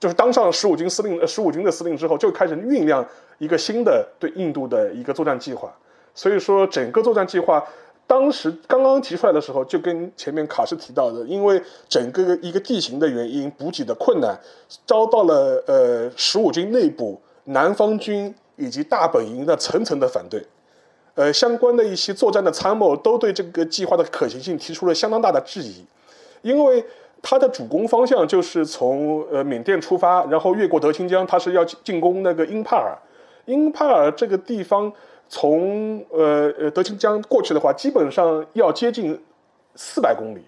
就是当上十五军司令，呃，十五军的司令之后，就开始酝酿一个新的对印度的一个作战计划。所以说，整个作战计划当时刚刚提出来的时候，就跟前面卡斯提到的，因为整个一个地形的原因，补给的困难，遭到了呃十五军内部、南方军以及大本营的层层的反对。呃，相关的一些作战的参谋都对这个计划的可行性提出了相当大的质疑，因为。他的主攻方向就是从呃缅甸出发，然后越过德清江，他是要进攻那个英帕尔。英帕尔这个地方从呃呃德清江过去的话，基本上要接近四百公里。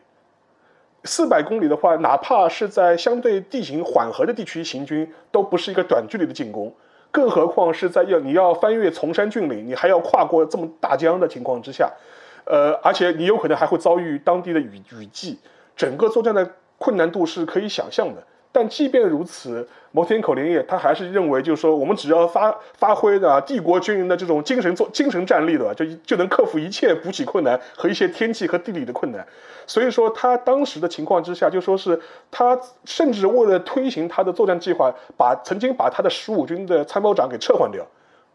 四百公里的话，哪怕是在相对地形缓和的地区行军，都不是一个短距离的进攻。更何况是在要你要翻越崇山峻岭，你还要跨过这么大江的情况之下，呃，而且你有可能还会遭遇当地的雨雨季，整个作战的。困难度是可以想象的，但即便如此，摩天口林业他还是认为，就是说，我们只要发发挥的帝国军人的这种精神作精神战力的，就就能克服一切补给困难和一些天气和地理的困难。所以说，他当时的情况之下，就说是他甚至为了推行他的作战计划，把曾经把他的十五军的参谋长给撤换掉。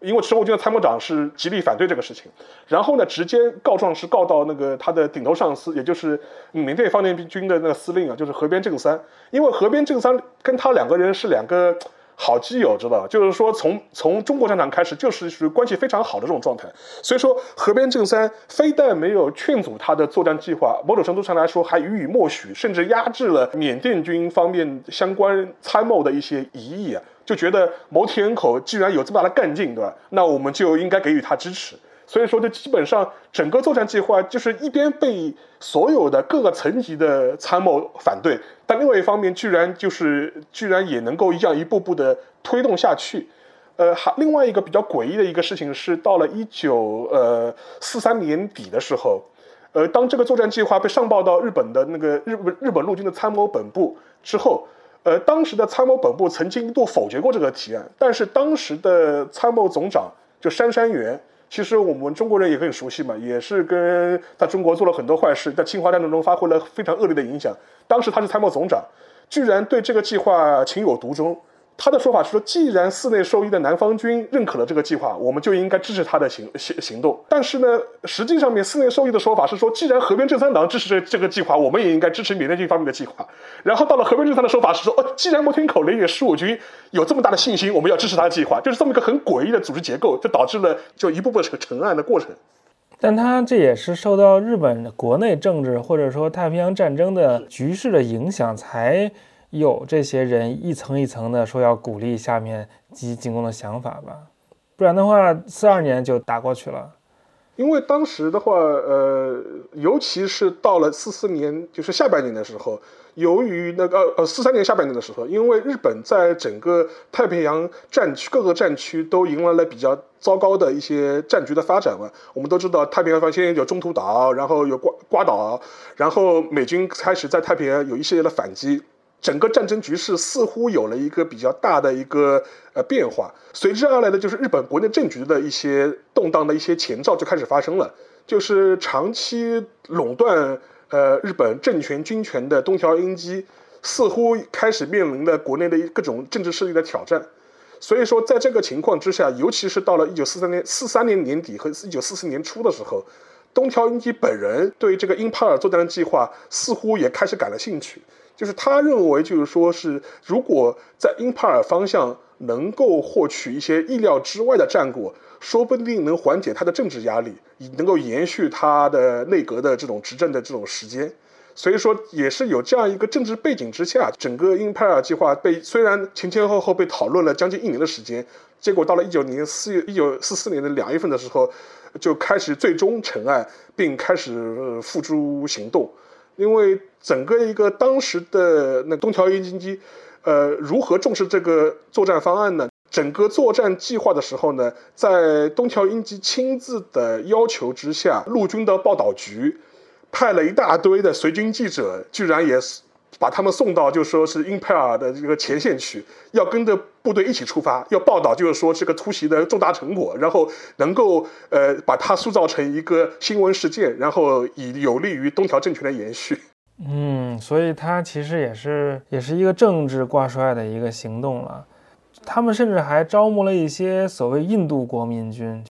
因为十五军的参谋长是极力反对这个事情，然后呢，直接告状是告到那个他的顶头上司，也就是缅甸方面军的那个司令啊，就是河边正三。因为河边正三跟他两个人是两个好基友，知道吧？就是说从从中国战场开始就是属于关系非常好的这种状态。所以说，河边正三非但没有劝阻他的作战计划，某种程度上来说还予以默许，甚至压制了缅甸军方面相关参谋的一些疑义啊。就觉得牟田人口既然有这么大的干劲，对吧？那我们就应该给予他支持。所以说，就基本上整个作战计划就是一边被所有的各个层级的参谋反对，但另外一方面居然就是居然也能够一样一步步的推动下去。呃，还另外一个比较诡异的一个事情是，到了一九呃四三年底的时候，呃，当这个作战计划被上报到日本的那个日本日本陆军的参谋本部之后。呃，当时的参谋本部曾经一度否决过这个提案，但是当时的参谋总长就杉山元其实我们中国人也很熟悉嘛，也是跟在中国做了很多坏事，在侵华战争中发挥了非常恶劣的影响。当时他是参谋总长，居然对这个计划情有独钟。他的说法是说，既然寺内受益的南方军认可了这个计划，我们就应该支持他的行行行动。但是呢，实际上面寺内受益的说法是说，既然河边正三郎支持这这个计划，我们也应该支持缅甸军方面的计划。然后到了河边正三的说法是说，哦，既然摩天口雷野十五军有这么大的信心，我们要支持他的计划，就是这么一个很诡异的组织结构，就导致了就一步步成成案的过程。但他这也是受到日本国内政治或者说太平洋战争的局势的影响才。有这些人一层一层的说要鼓励下面积极进攻的想法吧，不然的话，四二年就打过去了。因为当时的话，呃，尤其是到了四四年，就是下半年的时候，由于那个呃四三年下半年的时候，因为日本在整个太平洋战区各个战区都迎来了比较糟糕的一些战局的发展嘛。我们都知道，太平洋方先有中途岛，然后有瓜瓜岛，然后美军开始在太平洋有一系列的反击。整个战争局势似乎有了一个比较大的一个呃变化，随之而来的就是日本国内政局的一些动荡的一些前兆就开始发生了，就是长期垄断呃日本政权军权的东条英机似乎开始面临了国内的各种政治势力的挑战，所以说在这个情况之下，尤其是到了一九四三年四三年年底和一九四四年初的时候，东条英机本人对这个英帕尔作战的计划似乎也开始感了兴趣。就是他认为，就是说是，如果在英帕尔方向能够获取一些意料之外的战果，说不定能缓解他的政治压力，能够延续他的内阁的这种执政的这种时间。所以说，也是有这样一个政治背景之下，整个英帕尔计划被虽然前前后后被讨论了将近一年的时间，结果到了一九年四月，一九四四年的两月份的时候，就开始最终成案，并开始付诸行动。因为整个一个当时的那东条英机，呃，如何重视这个作战方案呢？整个作战计划的时候呢，在东条英机亲自的要求之下，陆军的报道局派了一大堆的随军记者，居然也是。把他们送到，就说是英佩尔的这个前线去，要跟着部队一起出发，要报道，就是说这个突袭的重大成果，然后能够呃把它塑造成一个新闻事件，然后以有利于东条政权的延续。嗯，所以他其实也是也是一个政治挂帅的一个行动了。他们甚至还招募了一些所谓印度国民军，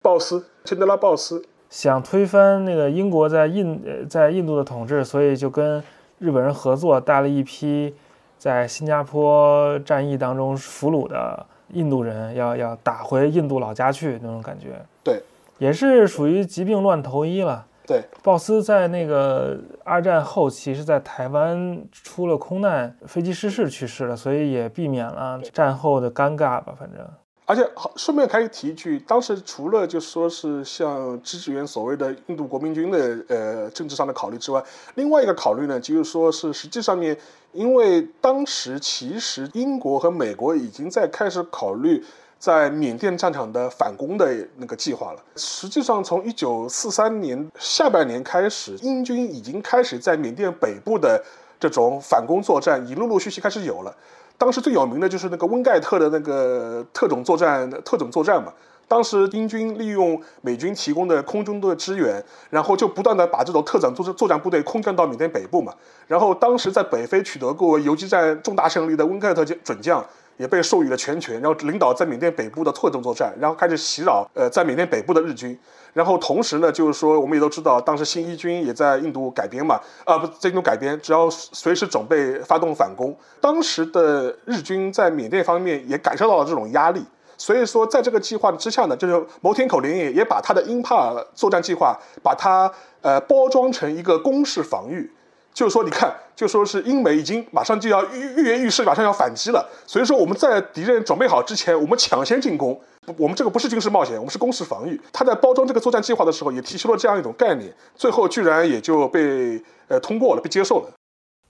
鲍斯，钦德拉鲍斯，想推翻那个英国在印在印度的统治，所以就跟。日本人合作带了一批在新加坡战役当中俘虏的印度人，要要打回印度老家去那种感觉。对，也是属于疾病乱投医了。对，鲍斯在那个二战后期是在台湾出了空难，飞机失事去世了，所以也避免了战后的尴尬吧，反正。而且好，顺便可以提一句，当时除了就说是像支援所谓的印度国民军的呃政治上的考虑之外，另外一个考虑呢，就是说是实际上面，因为当时其实英国和美国已经在开始考虑在缅甸战场的反攻的那个计划了。实际上，从一九四三年下半年开始，英军已经开始在缅甸北部的这种反攻作战，已陆陆续续开始有了。当时最有名的就是那个温盖特的那个特种作战特种作战嘛。当时英军利用美军提供的空中的支援，然后就不断的把这种特种作战作战部队空降到缅甸北部嘛。然后当时在北非取得过游击战重大胜利的温盖特准将。也被授予了全权，然后领导在缅甸北部的特种作战，然后开始袭扰呃在缅甸北部的日军，然后同时呢，就是说我们也都知道，当时新一军也在印度改编嘛，啊不在印度改编，只要随时准备发动反攻。当时的日军在缅甸方面也感受到了这种压力，所以说在这个计划之下呢，就是牟天口林也也把他的英帕尔作战计划，把它呃包装成一个攻势防御。就是说，你看，就说是英美已经马上就要跃跃欲试，马上要反击了。所以说，我们在敌人准备好之前，我们抢先进攻。我们这个不是军事冒险，我们是攻势防御。他在包装这个作战计划的时候，也提出了这样一种概念，最后居然也就被呃通过了，被接受了。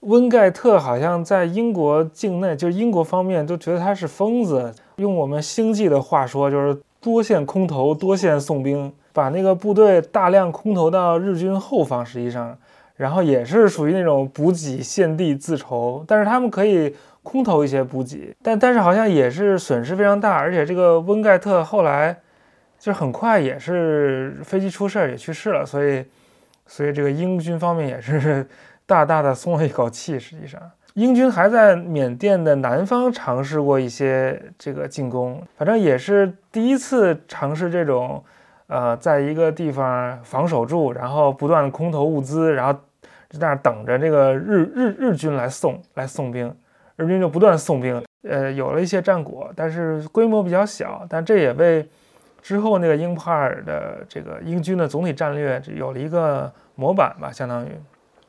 温盖特好像在英国境内，就是英国方面都觉得他是疯子。用我们星际的话说，就是多线空投，多线送兵，把那个部队大量空投到日军后方，实际上。然后也是属于那种补给献地自筹，但是他们可以空投一些补给，但但是好像也是损失非常大，而且这个温盖特后来就很快也是飞机出事儿也去世了，所以所以这个英军方面也是大大的松了一口气。实际上，英军还在缅甸的南方尝试过一些这个进攻，反正也是第一次尝试这种，呃，在一个地方防守住，然后不断空投物资，然后在那等着这个日日日军来送来送兵，日军就不断送兵，呃，有了一些战果，但是规模比较小，但这也为之后那个英帕尔的这个英军的总体战略有了一个模板吧，相当于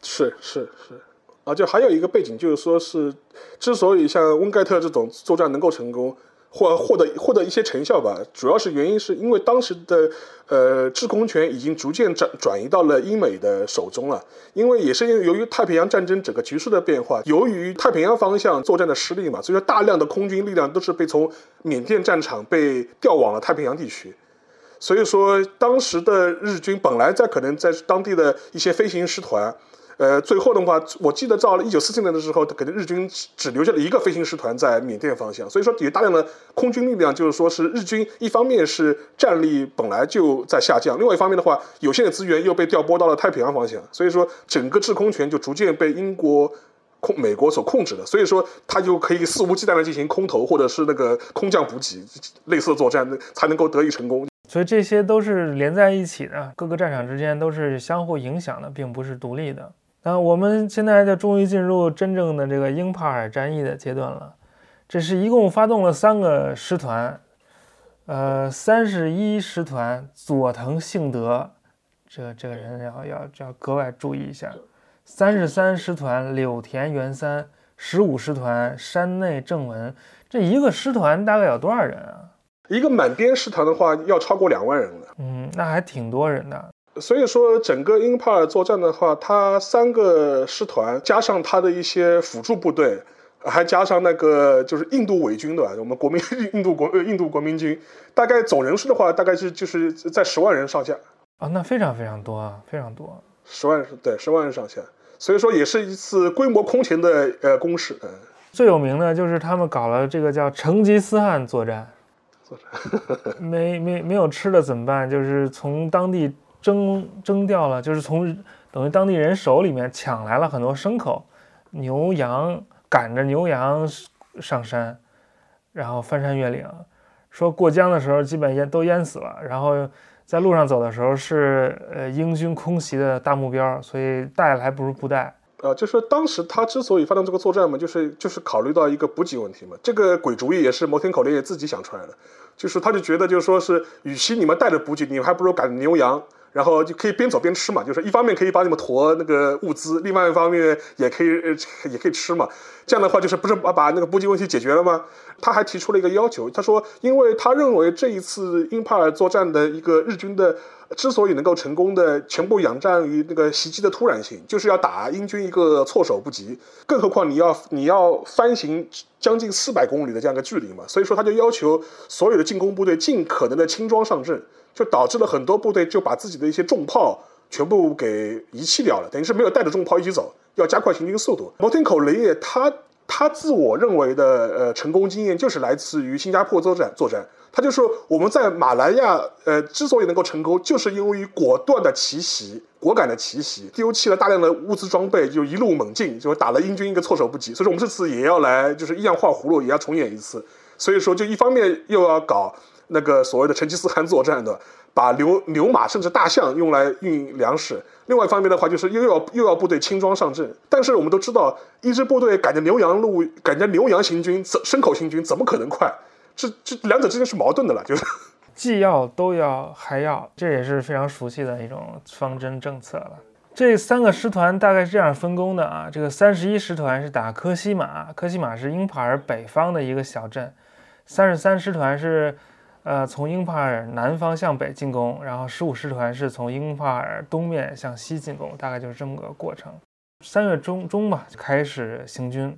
是是是，啊，就还有一个背景就是说是，之所以像温盖特这种作战能够成功。或获得获得一些成效吧，主要是原因是因为当时的呃制空权已经逐渐转转移到了英美的手中了。因为也是因为由于太平洋战争整个局势的变化，由于太平洋方向作战的失利嘛，所以说大量的空军力量都是被从缅甸战场被调往了太平洋地区。所以说当时的日军本来在可能在当地的一些飞行师团。呃，最后的话，我记得到了一九四七年的时候，可能日军只只留下了一个飞行师团在缅甸方向，所以说有大量的空军力量，就是说是日军一方面是战力本来就在下降，另外一方面的话，有限的资源又被调拨到了太平洋方向，所以说整个制空权就逐渐被英国控美国所控制了，所以说他就可以肆无忌惮的进行空投或者是那个空降补给类似作战，才能够得以成功。所以这些都是连在一起的，各个战场之间都是相互影响的，并不是独立的。那我们现在就终于进入真正的这个英帕尔战役的阶段了。这是一共发动了三个师团，呃，三十一师团佐藤幸德，这这个人要要要格外注意一下。三十三师团柳田元三，十五师团山内正文。这一个师团大概有多少人啊？一个满编师团的话，要超过两万人了。嗯，那还挺多人的。所以说，整个英帕尔作战的话，它三个师团加上它的一些辅助部队，还加上那个就是印度伪军对吧？我们国民印度国印度国民军，大概总人数的话，大概是就是在十万人上下啊，那非常非常多啊，非常多，十万对十万人上下。所以说，也是一次规模空前的呃攻势。嗯，最有名的就是他们搞了这个叫成吉思汗作战，作战 没没没有吃的怎么办？就是从当地。征征掉了，就是从等于当地人手里面抢来了很多牲口、牛羊，赶着牛羊上山，然后翻山越岭。说过江的时候基本淹都淹死了，然后在路上走的时候是呃英军空袭的大目标，所以带了还不如不带。呃，就说当时他之所以发动这个作战嘛，就是就是考虑到一个补给问题嘛。这个鬼主意也是摩天口令自己想出来的，就是他就觉得就是说是，与其你们带着补给，你还不如赶牛羊。然后就可以边走边吃嘛，就是一方面可以帮你们驮那个物资，另外一方面也可以呃 也可以吃嘛。这样的话就是不是把把那个补给问题解决了吗？他还提出了一个要求，他说，因为他认为这一次英帕尔作战的一个日军的之所以能够成功的，全部仰仗于那个袭击的突然性，就是要打英军一个措手不及。更何况你要你要翻行将近四百公里的这样一个距离嘛，所以说他就要求所有的进攻部队尽可能的轻装上阵。就导致了很多部队就把自己的一些重炮全部给遗弃掉了，等于是没有带着重炮一起走，要加快行军速度。摩天口雷耶他他自我认为的呃成功经验就是来自于新加坡作战作战，他就说我们在马来亚呃之所以能够成功，就是因为果断的奇袭，果敢的奇袭，丢弃了大量的物资装备，就一路猛进，就打了英军一个措手不及。所以说我们这次也要来就是一样画葫芦，也要重演一次。所以说就一方面又要搞。那个所谓的成吉思汗作战的，把牛牛马甚至大象用来运粮食。另外一方面的话，就是又要又要部队轻装上阵。但是我们都知道，一支部队赶着牛羊路，赶着牛羊行军，牲牲口行军，怎么可能快？这这两者之间是矛盾的了，就是 既要都要还要，这也是非常熟悉的一种方针政策了。这三个师团大概是这样分工的啊，这个三十一师团是打科西玛，科西玛是英帕尔北方的一个小镇，三十三师团是。呃，从英帕尔南方向北进攻，然后十五师团是从英帕尔东面向西进攻，大概就是这么个过程。三月中中吧就开始行军，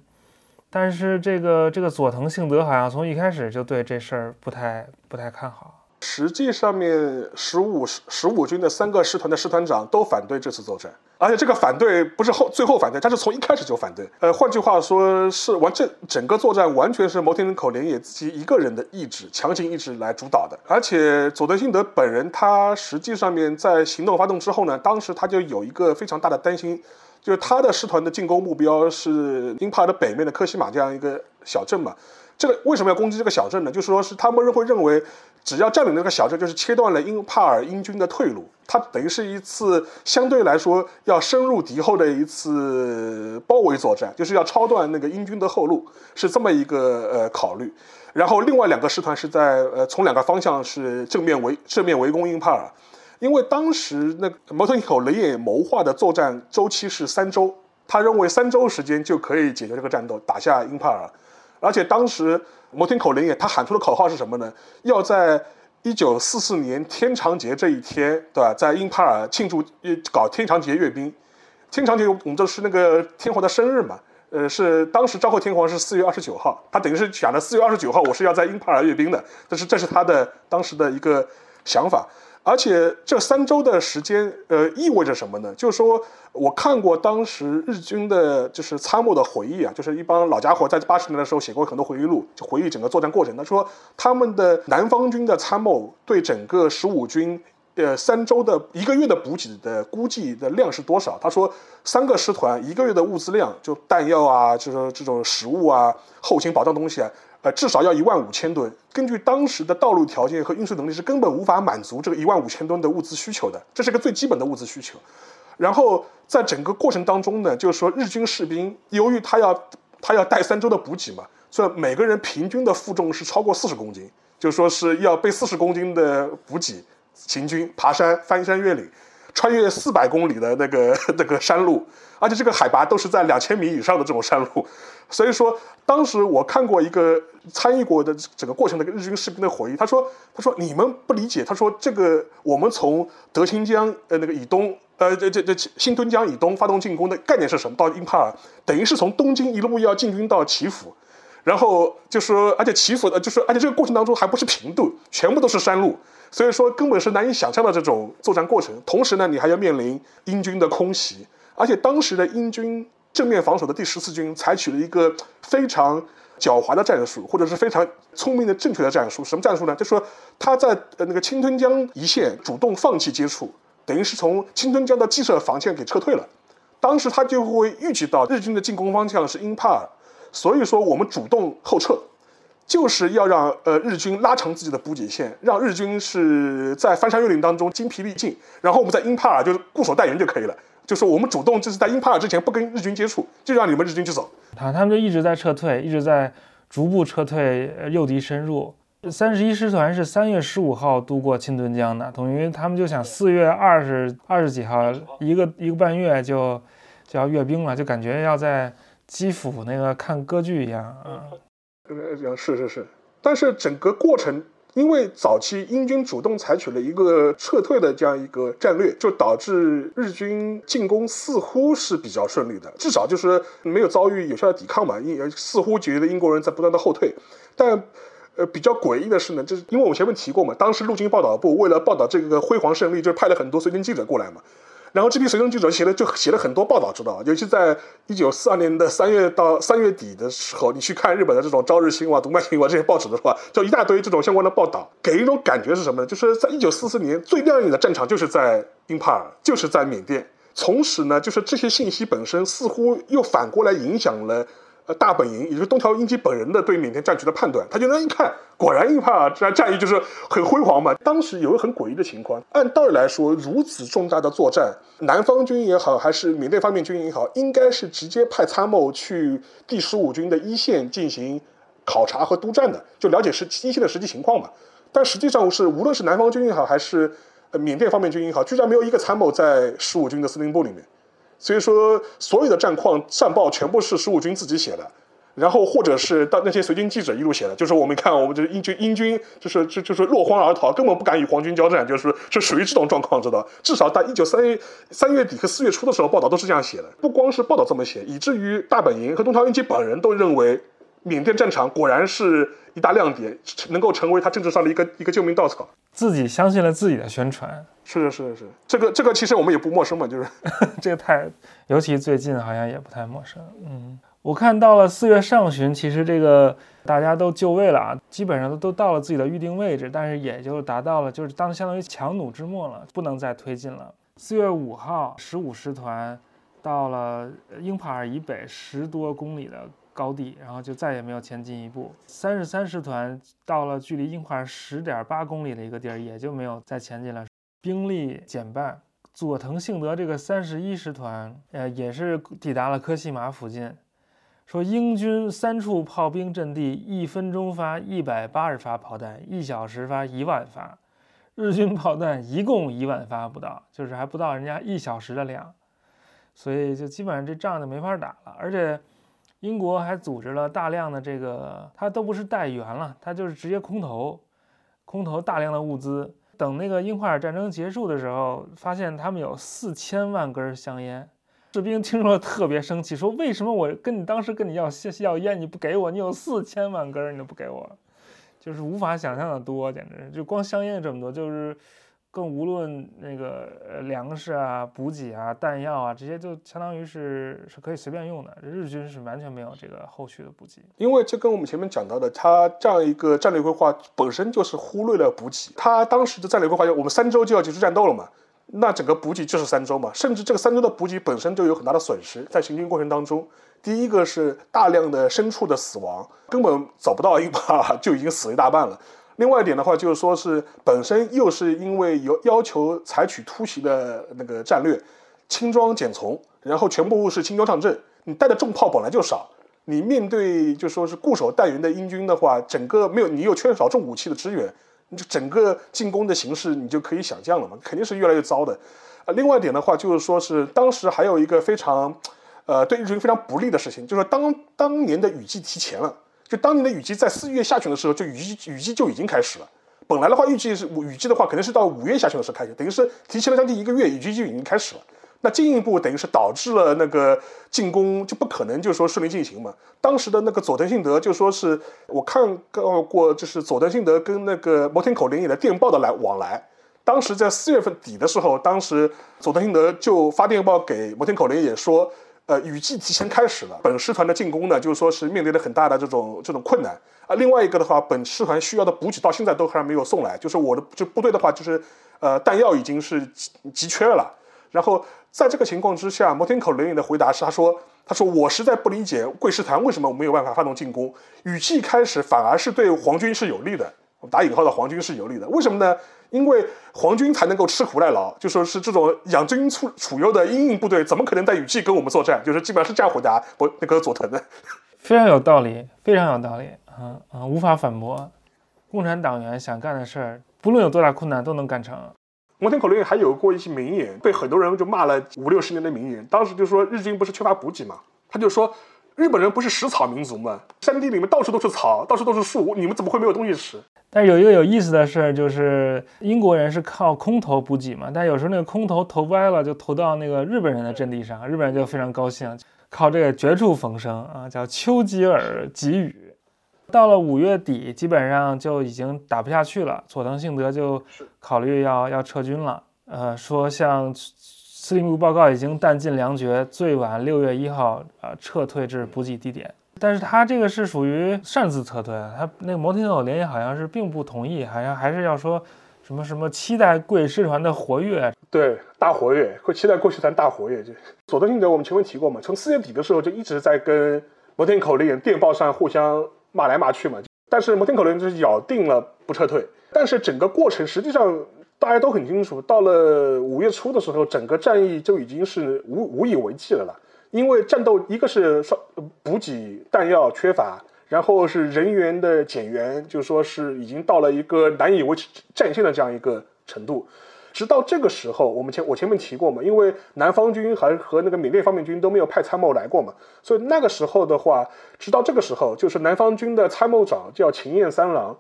但是这个这个佐藤幸德好像从一开始就对这事儿不太不太看好。实际上面十五十五军的三个师团的师团长都反对这次作战，而且这个反对不是后最后反对，他是从一开始就反对。呃，换句话说是完这整个作战完全是摩天口连野自己一个人的意志、强行意志来主导的。而且佐德辛德本人他实际上面在行动发动之后呢，当时他就有一个非常大的担心，就是他的师团的进攻目标是英帕尔的北面的科西玛这样一个小镇嘛。这个为什么要攻击这个小镇呢？就是说是他们会认为。只要占领那个小镇，就是切断了英帕尔英军的退路。它等于是一次相对来说要深入敌后的一次包围作战，就是要超断那个英军的后路，是这么一个呃考虑。然后另外两个师团是在呃从两个方向是正面围正面围攻英帕尔，因为当时那摩托口雷也谋划的作战周期是三周，他认为三周时间就可以解决这个战斗，打下英帕尔。而且当时摩天口林也，他喊出的口号是什么呢？要在一九四四年天长节这一天，对吧？在英帕尔庆祝搞天长节阅兵。天长节我们这是那个天皇的生日嘛？呃，是当时昭和天皇是四月二十九号，他等于是想着四月二十九号我是要在英帕尔阅兵的，这是这是他的当时的一个想法。而且这三周的时间，呃，意味着什么呢？就是说，我看过当时日军的，就是参谋的回忆啊，就是一帮老家伙在八十年的时候写过很多回忆录，就回忆整个作战过程。他说，他们的南方军的参谋对整个十五军，呃，三周的一个月的补给的估计的量是多少？他说，三个师团一个月的物资量，就弹药啊，就是这种食物啊，后勤保障东西啊。呃，至少要一万五千吨。根据当时的道路条件和运输能力，是根本无法满足这个一万五千吨的物资需求的。这是个最基本的物资需求。然后在整个过程当中呢，就是说日军士兵由于他要他要带三周的补给嘛，所以每个人平均的负重是超过四十公斤，就说是要背四十公斤的补给行军爬山翻山越岭，穿越四百公里的那个 那个山路，而且这个海拔都是在两千米以上的这种山路。所以说，当时我看过一个参与过的整个过程的日军士兵的回忆，他说：“他说你们不理解，他说这个我们从德清江呃那个以东呃这这这新屯江以东发动进攻的概念是什么？到英帕尔，等于是从东京一路要进军到祈福，然后就说而且祈福的就是而且这个过程当中还不是平度，全部都是山路，所以说根本是难以想象的这种作战过程。同时呢，你还要面临英军的空袭，而且当时的英军。”正面防守的第十四军采取了一个非常狡猾的战术，或者是非常聪明的正确的战术。什么战术呢？就说他在呃那个青吞江一线主动放弃接触，等于是从青吞江的既设防线给撤退了。当时他就会预计到日军的进攻方向是英帕尔，所以说我们主动后撤，就是要让呃日军拉长自己的补给线，让日军是在翻山越岭当中精疲力尽，然后我们在英帕尔就是固守待援就可以了。就是我们主动，就是在英帕尔之前不跟日军接触，就让你们日军去走。他他们就一直在撤退，一直在逐步撤退，诱敌深入。三十一师团是三月十五号渡过青墩江的，等于他们就想四月二十二十几号，一个一个半月就就要阅兵了，就感觉要在基辅那个看歌剧一样啊。呃，是是是，但是整个过程。因为早期英军主动采取了一个撤退的这样一个战略，就导致日军进攻似乎是比较顺利的，至少就是没有遭遇有效的抵抗嘛。英似乎觉得英国人在不断的后退，但呃比较诡异的是呢，就是因为我前面提过嘛，当时陆军报道部为了报道这个辉煌胜利，就派了很多随军记者过来嘛。然后这批随军记者写了就写了很多报道，知道吧尤其在一九四二年的三月到三月底的时候，你去看日本的这种《朝日新闻》《读卖新闻》这些报纸的话，就一大堆这种相关的报道，给一种感觉是什么呢？就是在一九四四年最亮眼的战场就是在英帕尔，就是在缅甸。从此呢，就是这些信息本身似乎又反过来影响了。呃，大本营也就是东条英机本人的对缅甸战局的判断，他就那一看，果然英帕尔这战役就是很辉煌嘛。当时有个很诡异的情况，按道理来说，如此重大的作战，南方军也好，还是缅甸方面军也好，应该是直接派参谋去第十五军的一线进行考察和督战的，就了解实一线的实际情况嘛。但实际上是，无论是南方军也好，还是呃缅甸方面军也好，居然没有一个参谋在十五军的司令部里面。所以说，所有的战况战报全部是十五军自己写的，然后或者是到那些随军记者一路写的，就是我们看，我们就是英军，英军就是就就是落荒而逃，根本不敢与皇军交战，就是是属于这种状况，知道？至少到一九三月三月底和四月初的时候，报道都是这样写的。不光是报道这么写，以至于大本营和东条英机本人都认为缅甸战场果然是一大亮点，能够成为他政治上的一个一个救命稻草。自己相信了自己的宣传，是是，是的，是，这个这个其实我们也不陌生嘛，就是 这个太，尤其最近好像也不太陌生。嗯，我看到了四月上旬，其实这个大家都就位了啊，基本上都都到了自己的预定位置，但是也就达到了，就是当相当于强弩之末了，不能再推进了。四月五号，十五师团到了英帕尔以北十多公里的。高地，然后就再也没有前进一步。三十三师团到了距离英帕尔十点八公里的一个地儿，也就没有再前进了，兵力减半。佐藤幸德这个三十一师团，呃，也是抵达了科西马附近，说英军三处炮兵阵地，一分钟发一百八十发炮弹，一小时发一万发，日军炮弹一共一万发不到，就是还不到人家一小时的量，所以就基本上这仗就没法打了，而且。英国还组织了大量的这个，它都不是带援了，它就是直接空投，空投大量的物资。等那个英法尔战争结束的时候，发现他们有四千万根香烟。士兵听说了特别生气，说：“为什么我跟你当时跟你要要烟你不给我？你有四千万根你都不给我，就是无法想象的多，简直就光香烟这么多，就是。”更无论那个呃粮食啊、补给啊、弹药啊这些，就相当于是是可以随便用的。日军是完全没有这个后续的补给，因为这跟我们前面讲到的，他这样一个战略规划本身就是忽略了补给。他当时的战略规划就我们三周就要结束战斗了嘛，那整个补给就是三周嘛，甚至这个三周的补给本身就有很大的损失。在行军过程当中，第一个是大量的牲畜的死亡，根本找不到一把 就已经死了一大半了。另外一点的话，就是说是本身又是因为有要求采取突袭的那个战略，轻装简从，然后全部是轻装上阵。你带的重炮本来就少，你面对就说是固守待援的英军的话，整个没有你又缺少重武器的支援，你就整个进攻的形势你就可以想象了嘛，肯定是越来越糟的。啊，另外一点的话，就是说是当时还有一个非常，呃，对日军非常不利的事情，就是当当年的雨季提前了。就当年的雨季在四月下旬的时候，就雨季雨季就已经开始了。本来的话，预计是雨季的话，肯定是到五月下旬的时候开始，等于是提前了将近一个月，雨季就已经开始了。那进一步等于是导致了那个进攻就不可能就说顺利进行嘛。当时的那个佐藤信德就说是我看到过，就是佐藤信德跟那个摩天口联野的电报的来往来。当时在四月份底的时候，当时佐藤信德就发电报给摩天口联野说。呃，雨季提前开始了，本师团的进攻呢，就是说是面临了很大的这种这种困难啊。另外一个的话，本师团需要的补给到现在都还没有送来，就是我的就部队的话，就是呃弹药已经是急急缺了。然后在这个情况之下，摩天口雷影的回答是，他说他说我实在不理解贵师团为什么没有办法发动进攻，雨季开始反而是对皇军是有利的，打引号的皇军是有利的，为什么呢？因为皇军才能够吃苦耐劳，就说是这种养尊处处优的英印部队，怎么可能在雨季跟我们作战？就是基本上是这样回答我那个佐藤的，非常有道理，非常有道理，啊啊，无法反驳。共产党员想干的事儿，不论有多大困难都能干成。摩天口令还有过一些名言，被很多人就骂了五六十年的名言。当时就说日军不是缺乏补给嘛，他就说日本人不是食草民族吗，山地里面到处都是草，到处都是树，你们怎么会没有东西吃？但有一个有意思的事儿，就是英国人是靠空投补给嘛，但有时候那个空投投歪了，就投到那个日本人的阵地上，日本人就非常高兴，靠这个绝处逢生啊，叫丘吉尔给予。到了五月底，基本上就已经打不下去了，佐藤幸德就考虑要要撤军了，呃，说向司令部报告已经弹尽粮绝，最晚六月一号啊撤退至补给地点。但是他这个是属于擅自撤退，他那个摩天口联营好像是并不同意，好像还是要说什么什么期待贵师团的活跃，对，大活跃，会期待贵师团大活跃。就佐藤信德，我们前面提过嘛，从四月底的时候就一直在跟摩天口联电报上互相骂来骂去嘛。但是摩天口联就是咬定了不撤退，但是整个过程实际上大家都很清楚，到了五月初的时候，整个战役就已经是无无以为继了了。因为战斗，一个是说补给弹药缺乏，然后是人员的减员，就说是已经到了一个难以维持战线的这样一个程度。直到这个时候，我们前我前面提过嘛，因为南方军还和那个缅甸方面军都没有派参谋来过嘛，所以那个时候的话，直到这个时候，就是南方军的参谋长叫秦彦三郎，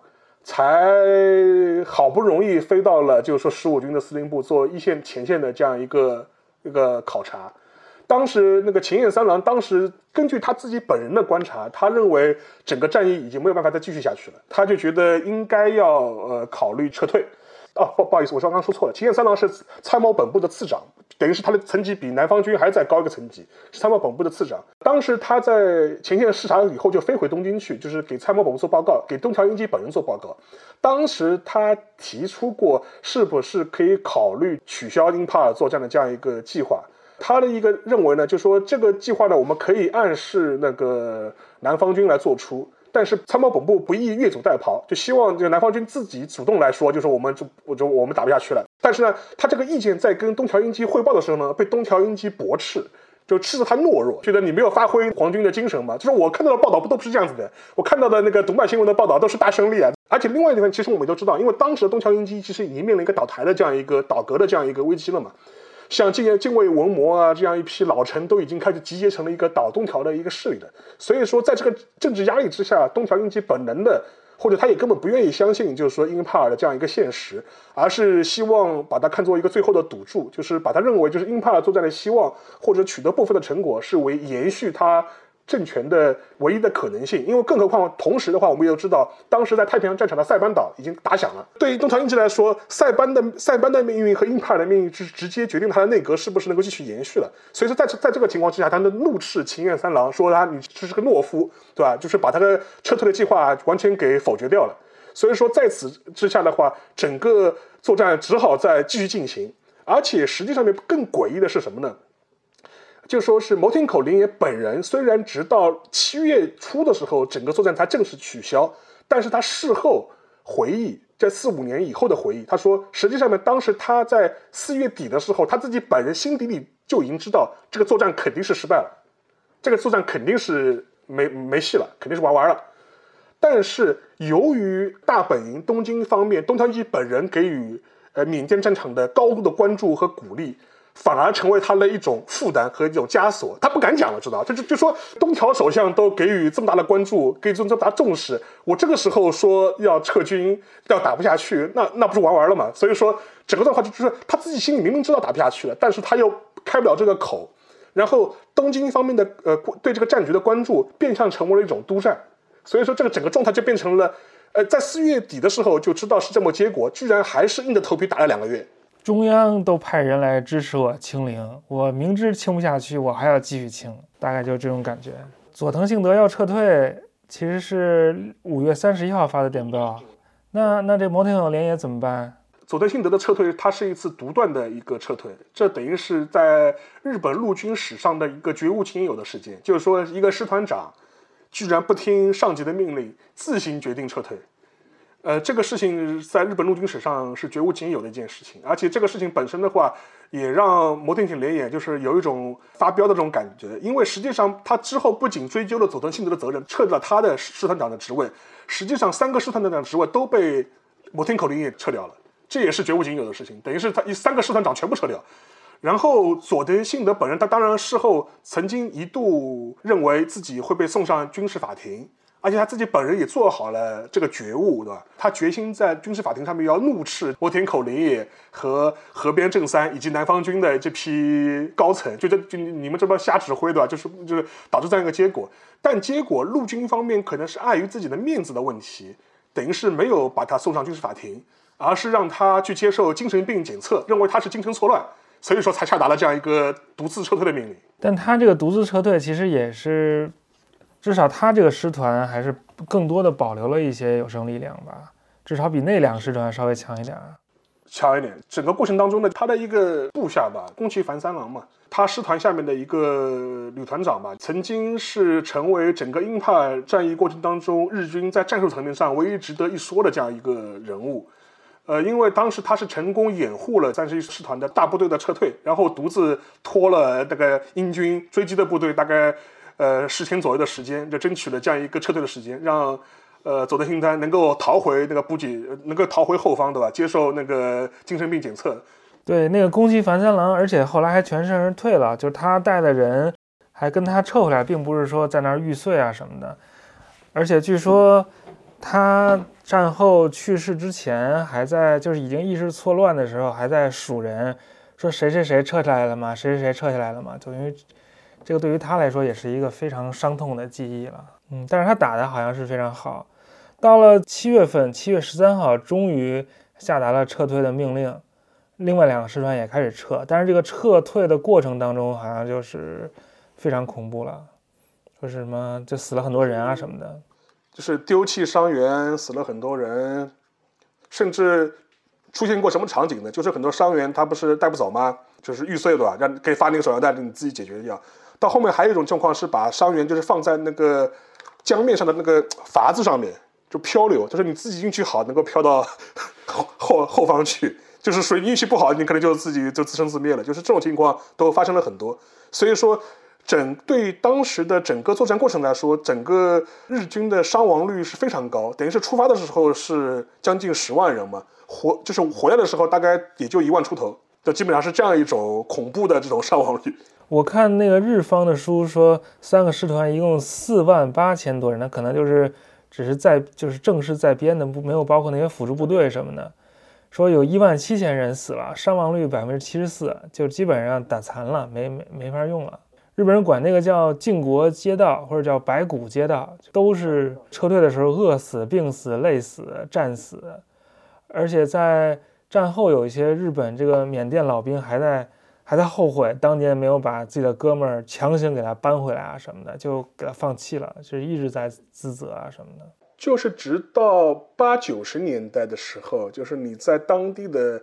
才好不容易飞到了，就是说十五军的司令部做一线前线的这样一个一个考察。当时那个秦彦三郎，当时根据他自己本人的观察，他认为整个战役已经没有办法再继续下去了，他就觉得应该要呃考虑撤退。哦，不不好意思，我刚刚说错了。秦彦三郎是参谋本部的次长，等于是他的层级比南方军还在高一个层级，是参谋本部的次长。当时他在前线视察了以后，就飞回东京去，就是给参谋本部做报告，给东条英机本人做报告。当时他提出过，是不是可以考虑取消英帕尔作战的这样一个计划？他的一个认为呢，就说这个计划呢，我们可以暗示那个南方军来做出。但是参谋本部不宜越俎代庖，就希望这个南方军自己主动来说，就是我们就我就我们打不下去了。但是呢，他这个意见在跟东条英机汇报的时候呢，被东条英机驳斥，就斥责他懦弱，觉得你没有发挥皇军的精神嘛。就是我看到的报道不都不是这样子的，我看到的那个读卖新闻的报道都是大胜利啊。而且另外一地方，其实我们都知道，因为当时的东条英机其实已经面临一个倒台的这样一个倒戈的这样一个危机了嘛。像近近卫文磨啊这样一批老臣都已经开始集结成了一个倒东条的一个势力了。所以说，在这个政治压力之下，东条英机本能的，或者他也根本不愿意相信，就是说英帕尔的这样一个现实，而是希望把它看作一个最后的赌注，就是把他认为就是英帕尔作战的希望或者取得部分的成果是为延续他。政权的唯一的可能性，因为更何况同时的话，我们也知道，当时在太平洋战场的塞班岛已经打响了。对于东条英机来说，塞班的塞班的命运和英帕尔的命运，是直接决定他的内阁是不是能够继续延续了。所以说，在在这个情况之下，他的怒斥秦彦三郎，说他你这是个懦夫，对吧？就是把他的撤退的计划完全给否决掉了。所以说，在此之下的话，整个作战只好再继续进行。而且实际上面更诡异的是什么呢？就说是牟天口林野本人，虽然直到七月初的时候，整个作战才正式取消，但是他事后回忆，在四五年以后的回忆，他说，实际上呢，当时他在四月底的时候，他自己本人心底里就已经知道，这个作战肯定是失败了，这个作战肯定是没没戏了，肯定是玩完了。但是由于大本营东京方面，东条英机本人给予呃缅甸战场的高度的关注和鼓励。反而成为他的一种负担和一种枷锁，他不敢讲了，知道就就就说东条首相都给予这么大的关注，给予这么大重视，我这个时候说要撤军，要打不下去，那那不是玩完了吗？所以说整个状况就就是他自己心里明明知道打不下去了，但是他又开不了这个口，然后东京方面的呃对这个战局的关注变相成为了一种督战，所以说这个整个状态就变成了，呃，在四月底的时候就知道是这么结果，居然还是硬着头皮打了两个月。中央都派人来支持我清零，我明知清不下去，我还要继续清，大概就是这种感觉。佐藤幸德要撤退，其实是五月三十一号发的电报。那那这摩天轮连野怎么办？佐藤幸德的撤退，它是一次独断的一个撤退，这等于是在日本陆军史上的一个绝无仅有的事件，就是说一个师团长居然不听上级的命令，自行决定撤退。呃，这个事情在日本陆军史上是绝无仅有的一件事情，而且这个事情本身的话，也让摩天艇连演就是有一种发飙的这种感觉，因为实际上他之后不仅追究了佐藤信德的责任，撤掉了他的师团长的职位，实际上三个师团长的职位都被摩天口连野撤掉了，这也是绝无仅有的事情，等于是他一三个师团长全部撤掉，然后佐藤信德本人他当然事后曾经一度认为自己会被送上军事法庭。而且他自己本人也做好了这个觉悟，对吧？他决心在军事法庭上面要怒斥摩田口林野和河边正三以及南方军的这批高层，就这就你们这帮瞎指挥，对吧？就是就是导致这样一个结果。但结果陆军方面可能是碍于自己的面子的问题，等于是没有把他送上军事法庭，而是让他去接受精神病检测，认为他是精神错乱，所以说才下达了这样一个独自撤退的命令。但他这个独自撤退其实也是。至少他这个师团还是更多的保留了一些有生力量吧，至少比那两个师团稍微强一点。强一点。整个过程当中呢，他的一个部下吧，宫崎繁三郎嘛，他师团下面的一个旅团长吧，曾经是成为整个鹰派战役过程当中日军在战术层面上唯一值得一说的这样一个人物。呃，因为当时他是成功掩护了三十一师团的大部队的撤退，然后独自拖了那个英军追击的部队大概。呃，十天左右的时间，就争取了这样一个撤退的时间，让呃佐藤信丹能够逃回那个补给，能够逃回后方，对吧？接受那个精神病检测。对，那个攻击繁三郎，而且后来还全身而退了，就是他带的人还跟他撤回来，并不是说在那儿玉碎啊什么的。而且据说他战后去世之前，还在就是已经意识错乱的时候，还在数人，说谁谁谁撤下来了吗？谁谁谁撤下来了吗？就因为这个对于他来说也是一个非常伤痛的记忆了。嗯，但是他打的好像是非常好。到了七月份，七月十三号，终于下达了撤退的命令，另外两个师团也开始撤。但是这个撤退的过程当中，好像就是非常恐怖了，说是什么就死了很多人啊什么的，就是丢弃伤员，死了很多人，甚至出现过什么场景呢？就是很多伤员他不是带不走吗？就是玉碎的，让可以发那个手榴弹，你自己解决掉。到后面还有一种状况是把伤员就是放在那个江面上的那个筏子上面。就漂流，就是你自己运气好，能够漂到 后后后方去；就是属于运气不好，你可能就自己就自生自灭了。就是这种情况都发生了很多。所以说，整对当时的整个作战过程来说，整个日军的伤亡率是非常高。等于是出发的时候是将近十万人嘛，活就是回来的时候大概也就一万出头，就基本上是这样一种恐怖的这种伤亡率。我看那个日方的书说，三个师团一共四万八千多人，那可能就是。只是在就是正式在编的，不没有包括那些辅助部队什么的。说有一万七千人死了，伤亡率百分之七十四，就基本上打残了，没没没法用了。日本人管那个叫靖国街道或者叫白骨街道，都是撤退的时候饿死、病死、累死、战死。而且在战后，有一些日本这个缅甸老兵还在。还在后悔当年没有把自己的哥们儿强行给他搬回来啊什么的，就给他放弃了，就是一直在自责啊什么的。就是直到八九十年代的时候，就是你在当地的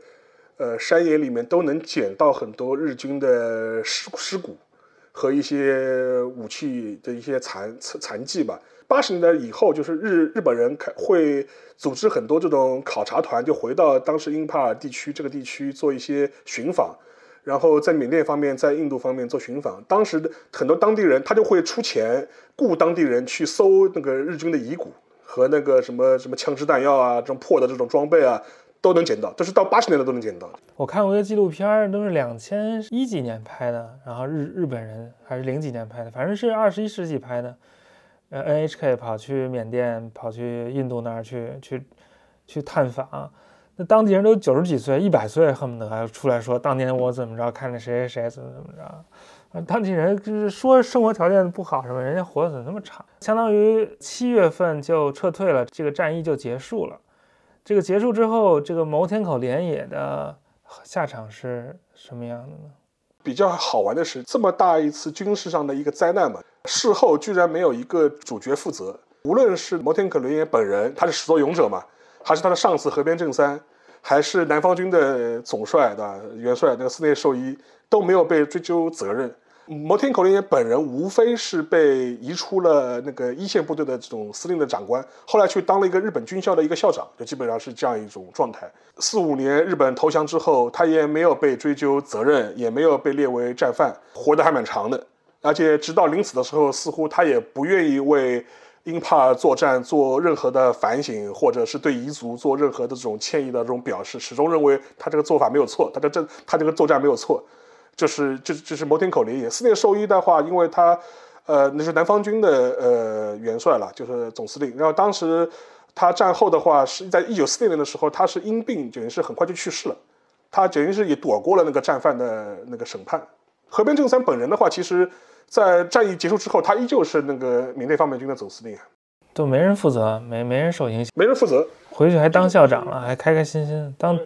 呃山野里面都能捡到很多日军的尸尸骨和一些武器的一些残残迹吧。八十年代以后，就是日日本人开会组织很多这种考察团，就回到当时英帕尔地区这个地区做一些寻访。然后在缅甸方面，在印度方面做寻访，当时的很多当地人他就会出钱雇当地人去搜那个日军的遗骨和那个什么什么枪支弹药啊，这种破的这种装备啊，都能捡到，都是到八十年代都能捡到。我看过一个纪录片，都是两千一几年拍的，然后日日本人还是零几年拍的，反正是二十一世纪拍的。呃，NHK 跑去缅甸，跑去印度那儿去去去探访。那当地人都九十几岁、一百岁，恨不得还出来说当年我怎么着，看着谁谁谁怎么怎么着。当地人就是说生活条件不好什么，人家活得怎么那么长？相当于七月份就撤退了，这个战役就结束了。这个结束之后，这个牟天口连野的下场是什么样的呢？比较好玩的是，这么大一次军事上的一个灾难嘛，事后居然没有一个主角负责。无论是牟田口连野本人，他是始作俑者嘛。还是他的上司河边正三，还是南方军的总帅的元帅那个寺内寿一都没有被追究责任。摩天口连野本人无非是被移出了那个一线部队的这种司令的长官，后来去当了一个日本军校的一个校长，就基本上是这样一种状态。四五年日本投降之后，他也没有被追究责任，也没有被列为战犯，活得还蛮长的。而且直到临死的时候，似乎他也不愿意为。英帕作战做任何的反省，或者是对彝族做任何的这种歉意的这种表示，始终认为他这个做法没有错，他的这他这个作战没有错，就是这这是摩天口连野。四内寿一的话，因为他呃那是南方军的呃元帅了，就是总司令。然后当时他战后的话是在一九四六年的时候，他是因病等于是很快就去世了，他等于是也躲过了那个战犯的那个审判。河边正三本人的话，其实。在战役结束之后，他依旧是那个缅甸方面军的总司令，都没人负责，没没人受影响，没人负责，回去还当校长了，还开开心心当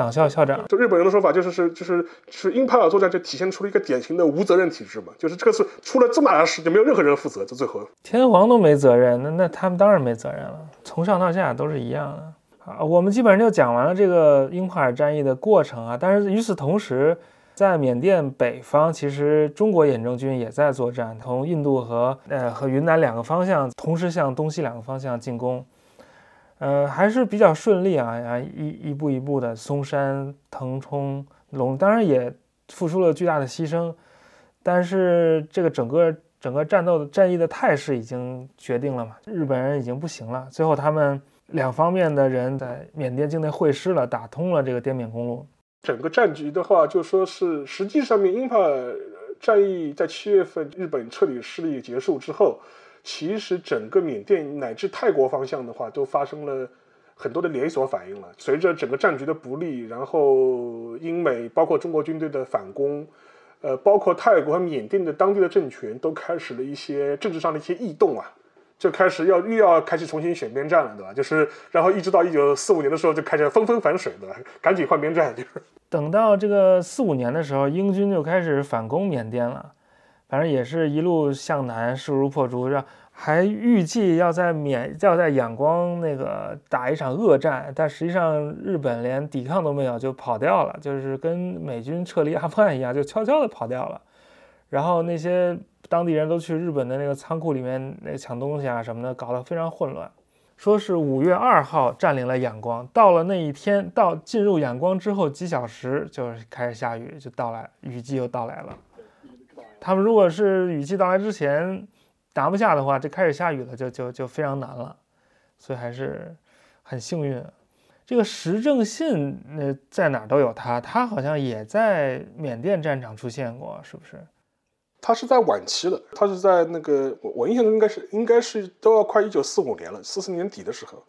党校校长。就日本人的说法，就是是就是是英帕尔作战就体现出了一个典型的无责任体制嘛，就是这个是出了这么大的事，就没有任何人负责，就最后天皇都没责任，那那他们当然没责任了，从上到下都是一样的。啊，我们基本上就讲完了这个英帕尔战役的过程啊，但是与此同时。在缅甸北方，其实中国远征军也在作战，从印度和呃和云南两个方向同时向东西两个方向进攻，呃还是比较顺利啊啊一一步一步的松山腾冲龙，当然也付出了巨大的牺牲，但是这个整个整个战斗的战役的态势已经决定了嘛，日本人已经不行了，最后他们两方面的人在缅甸境内会师了，打通了这个滇缅公路。整个战局的话，就说是实际上面，英法战役在七月份日本彻底失利结束之后，其实整个缅甸乃至泰国方向的话，都发生了很多的连锁反应了。随着整个战局的不利，然后英美包括中国军队的反攻，呃，包括泰国和缅甸的当地的政权都开始了一些政治上的一些异动啊，就开始要又要开始重新选边站了，对吧？就是然后一直到一九四五年的时候就开始纷纷反水，对吧？赶紧换边站，就是。等到这个四五年的时候，英军就开始反攻缅甸了，反正也是一路向南，势如破竹，让。还预计要在缅要在仰光那个打一场恶战，但实际上日本连抵抗都没有就跑掉了，就是跟美军撤离阿富汗一样，就悄悄的跑掉了。然后那些当地人都去日本的那个仓库里面那抢东西啊什么的，搞得非常混乱。说是五月二号占领了仰光，到了那一天到进入仰光之后几小时就开始下雨，就到来雨季又到来了。他们如果是雨季到来之前。拿不下的话，这开始下雨了，就就就非常难了，所以还是很幸运。这个石正信那在哪都有他，他好像也在缅甸战场出现过，是不是？他是在晚期的，他是在那个我我印象中应该是应该是都要快一九四五年了，四四年底的时候。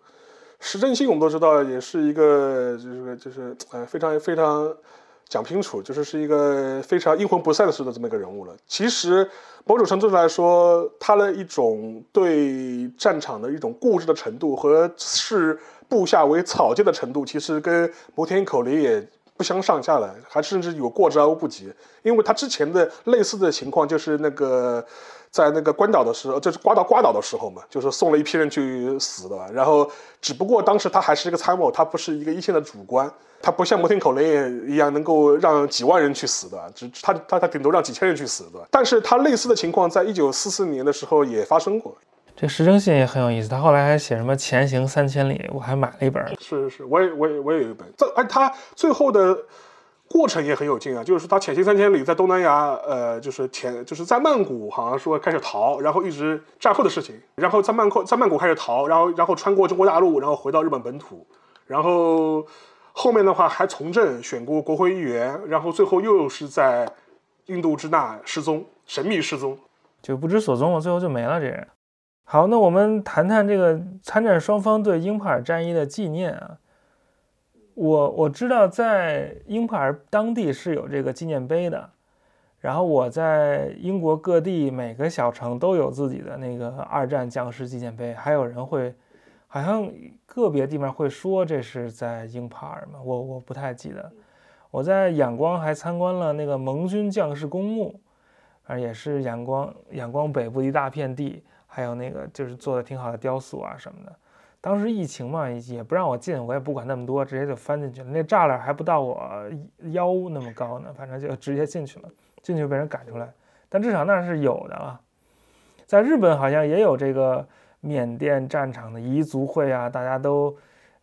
石正信我们都知道，也是一个就是就是呃非常非常。讲清楚，就是是一个非常阴魂不散似的这么一个人物了。其实某种程度来说，他的一种对战场的一种固执的程度和视部下为草芥的程度，其实跟摩天口里也不相上下了，还甚至有过之而无不及。因为他之前的类似的情况，就是那个在那个关岛的时候，就是瓜岛瓜岛的时候嘛，就是送了一批人去死的。然后只不过当时他还是一个参谋，他不是一个一线的主官。他不像摩天口雷一样能够让几万人去死的，只他他他顶多让几千人去死的。但是他类似的情况在一九四四年的时候也发生过。这石正信也很有意思，他后来还写什么《前行三千里》，我还买了一本。是是是，我也我也我也有一本。这哎，他最后的过程也很有劲啊，就是他潜行三千里，在东南亚，呃，就是潜就是在曼谷，好像说开始逃，然后一直战后的事情，然后在曼谷在曼谷开始逃，然后然后穿过中国大陆，然后回到日本本土，然后。后面的话还从政，选过国会议员，然后最后又是在印度支那失踪，神秘失踪，就不知所踪了。最后就没了这人。好，那我们谈谈这个参战双方对英帕尔战役的纪念啊。我我知道在英帕尔当地是有这个纪念碑的，然后我在英国各地每个小城都有自己的那个二战将士纪念碑，还有人会。好像个别地方会说这是在英帕尔嘛，我我不太记得。我在仰光还参观了那个盟军将士公墓，反正也是仰光仰光北部一大片地，还有那个就是做的挺好的雕塑啊什么的。当时疫情嘛，也不让我进，我也不管那么多，直接就翻进去了。那栅栏还不到我腰那么高呢，反正就直接进去了，进去被人赶出来。但至少那是有的啊。在日本好像也有这个。缅甸战场的彝族会啊，大家都，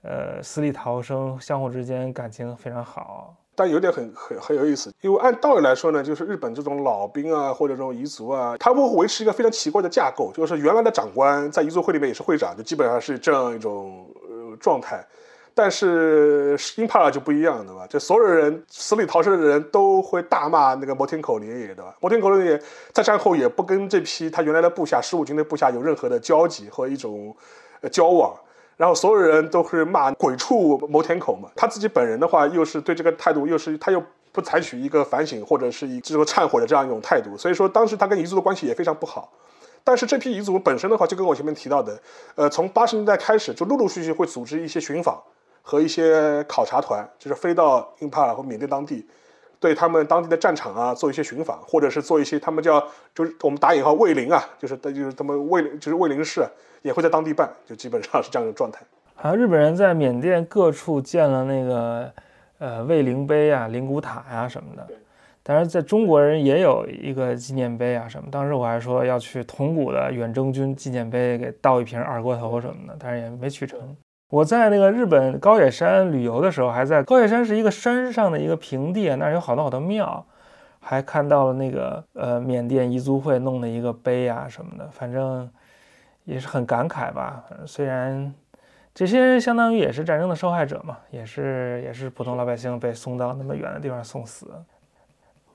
呃，死里逃生，相互之间感情非常好。但有点很很很有意思，因为按道理来说呢，就是日本这种老兵啊，或者这种彝族啊，他们会维持一个非常奇怪的架构，就是原来的长官在彝族会里面也是会长，就基本上是这样一种呃状态。但是英帕尔就不一样，对吧？就所有人死里逃生的人都会大骂那个摩天口连野，对吧？摩天口连野在战后也不跟这批他原来的部下十五军的部下有任何的交集和一种交往，然后所有人都是骂鬼畜摩天口嘛。他自己本人的话，又是对这个态度，又是他又不采取一个反省或者是一这个忏悔的这样一种态度，所以说当时他跟彝族的关系也非常不好。但是这批彝族本身的话，就跟我前面提到的，呃，从八十年代开始就陆陆续续会组织一些寻访。和一些考察团，就是飞到英帕尔和缅甸当地，对他们当地的战场啊做一些寻访，或者是做一些他们叫就是我们打引号卫灵啊，就是就是他们卫就是卫灵式也会在当地办，就基本上是这样一个状态。好像日本人在缅甸各处建了那个呃卫灵碑啊、灵骨塔呀什么的，当然在中国人也有一个纪念碑啊什么。当时我还说要去铜鼓的远征军纪念碑给倒一瓶二锅头什么的，但是也没去成。我在那个日本高野山旅游的时候，还在高野山是一个山上的一个平地，那儿有好多好多庙，还看到了那个呃缅甸彝族会弄的一个碑啊什么的，反正也是很感慨吧。虽然这些相当于也是战争的受害者嘛，也是也是普通老百姓被送到那么远的地方送死。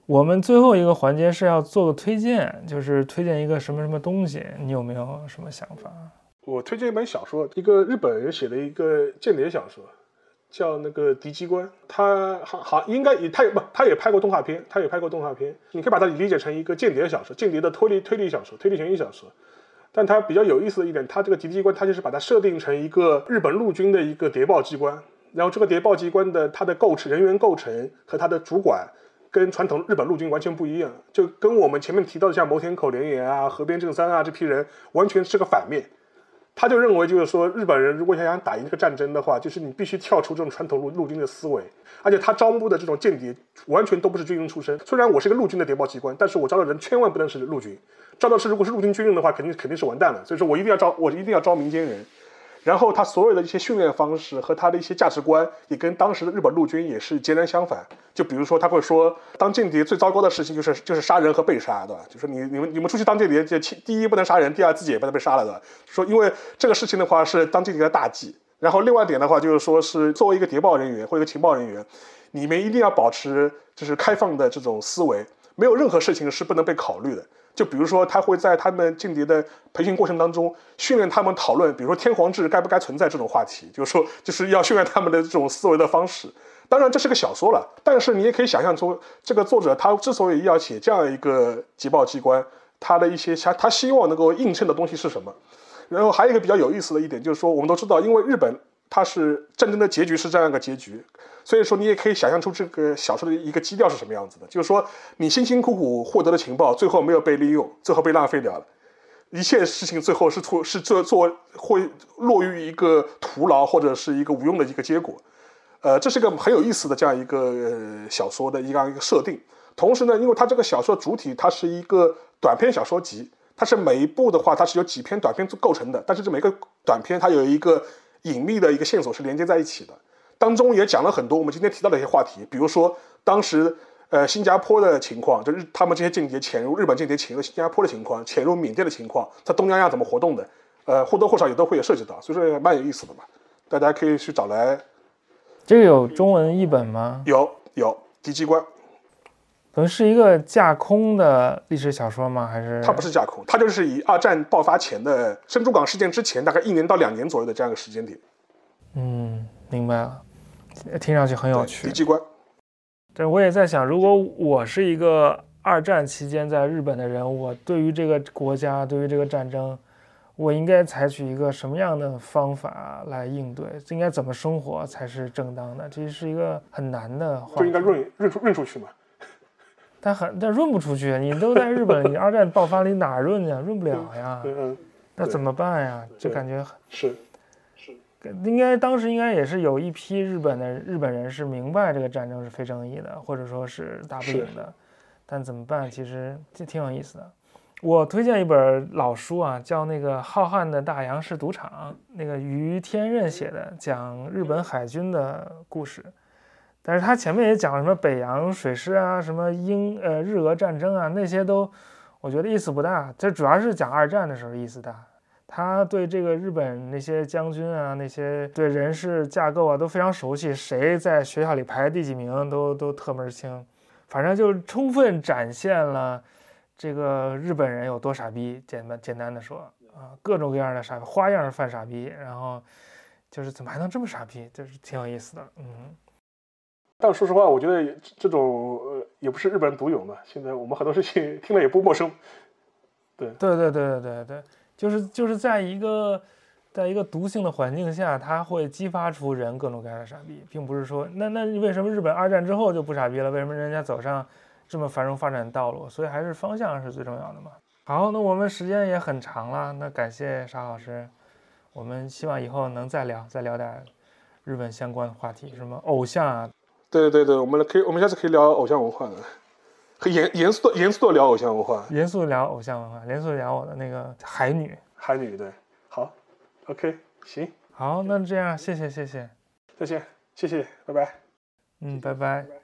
我们最后一个环节是要做个推荐，就是推荐一个什么什么东西，你有没有什么想法？我推荐一本小说，一个日本人写的一个间谍小说，叫那个《敌机关》。他好好应该也他也不他也拍过动画片，他也拍过动画片。你可以把它理解成一个间谍小说，间谍的推理推理小说，推理悬疑小说。但它比较有意思的一点，它这个敌机关，它就是把它设定成一个日本陆军的一个谍报机关。然后这个谍报机关的它的构成人员构成和它的主管，跟传统日本陆军完全不一样，就跟我们前面提到的像牟田口廉也啊、河边正三啊这批人完全是个反面。他就认为，就是说，日本人如果想想打赢这个战争的话，就是你必须跳出这种传统陆陆军的思维，而且他招募的这种间谍完全都不是军人出身。虽然我是个陆军的谍报机关，但是我招的人千万不能是陆军，招的是如果是陆军军人的话，肯定肯定是完蛋了。所以说我一定要招，我一定要招民间人。然后他所有的一些训练方式和他的一些价值观，也跟当时的日本陆军也是截然相反。就比如说，他会说，当间谍最糟糕的事情就是就是杀人和被杀，对吧？就是你你们你们出去当间谍，就第一不能杀人，第二自己也不能被杀了，对吧？说因为这个事情的话是当间谍的大忌。然后另外一点的话就是说是作为一个谍报人员或者一个情报人员，你们一定要保持就是开放的这种思维，没有任何事情是不能被考虑的。就比如说，他会在他们间谍的培训过程当中训练他们讨论，比如说天皇制该不该存在这种话题，就是说，就是要训练他们的这种思维的方式。当然，这是个小说了，但是你也可以想象出，这个作者他之所以要写这样一个谍报机关，他的一些他他希望能够映衬的东西是什么。然后还有一个比较有意思的一点，就是说，我们都知道，因为日本它是战争的结局是这样一个结局。所以说，你也可以想象出这个小说的一个基调是什么样子的，就是说，你辛辛苦苦获得的情报，最后没有被利用，最后被浪费掉了，一切事情最后是出是做做会落于一个徒劳或者是一个无用的一个结果。呃，这是个很有意思的这样一个小说的一样一个设定。同时呢，因为它这个小说主体它是一个短篇小说集，它是每一部的话它是由几篇短篇构成的，但是这每个短篇它有一个隐秘的一个线索是连接在一起的。当中也讲了很多我们今天提到的一些话题，比如说当时呃新加坡的情况，就是他们这些间谍潜入日本间谍潜入新加坡的情况，潜入缅甸的情况，在东南亚怎么活动的，呃或多或少也都会有涉及到，所以说蛮有意思的嘛，大家可以去找来。这个有中文译本吗？有有敌机关，可能是一个架空的历史小说吗？还是它不是架空，它就是以二战爆发前的珍珠港事件之前大概一年到两年左右的这样一个时间点。嗯，明白了。听上去很有趣。敌机关。对，我也在想，如果我是一个二战期间在日本的人，我对于这个国家，对于这个战争，我应该采取一个什么样的方法来应对？应该怎么生活才是正当的？这是一个很难的话。就应该润润出润出去嘛。但很但润不出去，你都在日本，你二战爆发，你哪润呀？润不了呀。嗯。那怎么办呀？就感觉是。应该当时应该也是有一批日本的日本人是明白这个战争是非正义的，或者说是打不赢的，但怎么办？其实这挺有意思的。我推荐一本老书啊，叫那个《浩瀚的大洋是赌场》，那个于天任写的，讲日本海军的故事。但是他前面也讲了什么北洋水师啊，什么英呃日俄战争啊，那些都我觉得意思不大。这主要是讲二战的时候意思大。他对这个日本那些将军啊，那些对人事架构啊都非常熟悉，谁在学校里排第几名都都特门清，反正就充分展现了这个日本人有多傻逼。简单简单的说啊，各种各样的傻逼，花样犯傻逼，然后就是怎么还能这么傻逼，就是挺有意思的。嗯，但说实话，我觉得这种呃也不是日本人独有嘛，现在我们很多事情听了也不陌生。对对对对对对对。就是就是在一个在一个毒性的环境下，它会激发出人各种各样的傻逼，并不是说那那为什么日本二战之后就不傻逼了？为什么人家走上这么繁荣发展的道路？所以还是方向是最重要的嘛。好，那我们时间也很长了，那感谢沙老师，我们希望以后能再聊，再聊点日本相关的话题，什么偶像啊。对对对，我们可以，我们下次可以聊偶像文化的。严严肃的严肃的聊偶像文化，严肃聊偶像文化，严肃聊我的那个海女，海女对，好，OK，行，好，那这样，谢谢谢谢，再见，谢谢，拜拜，嗯，拜拜。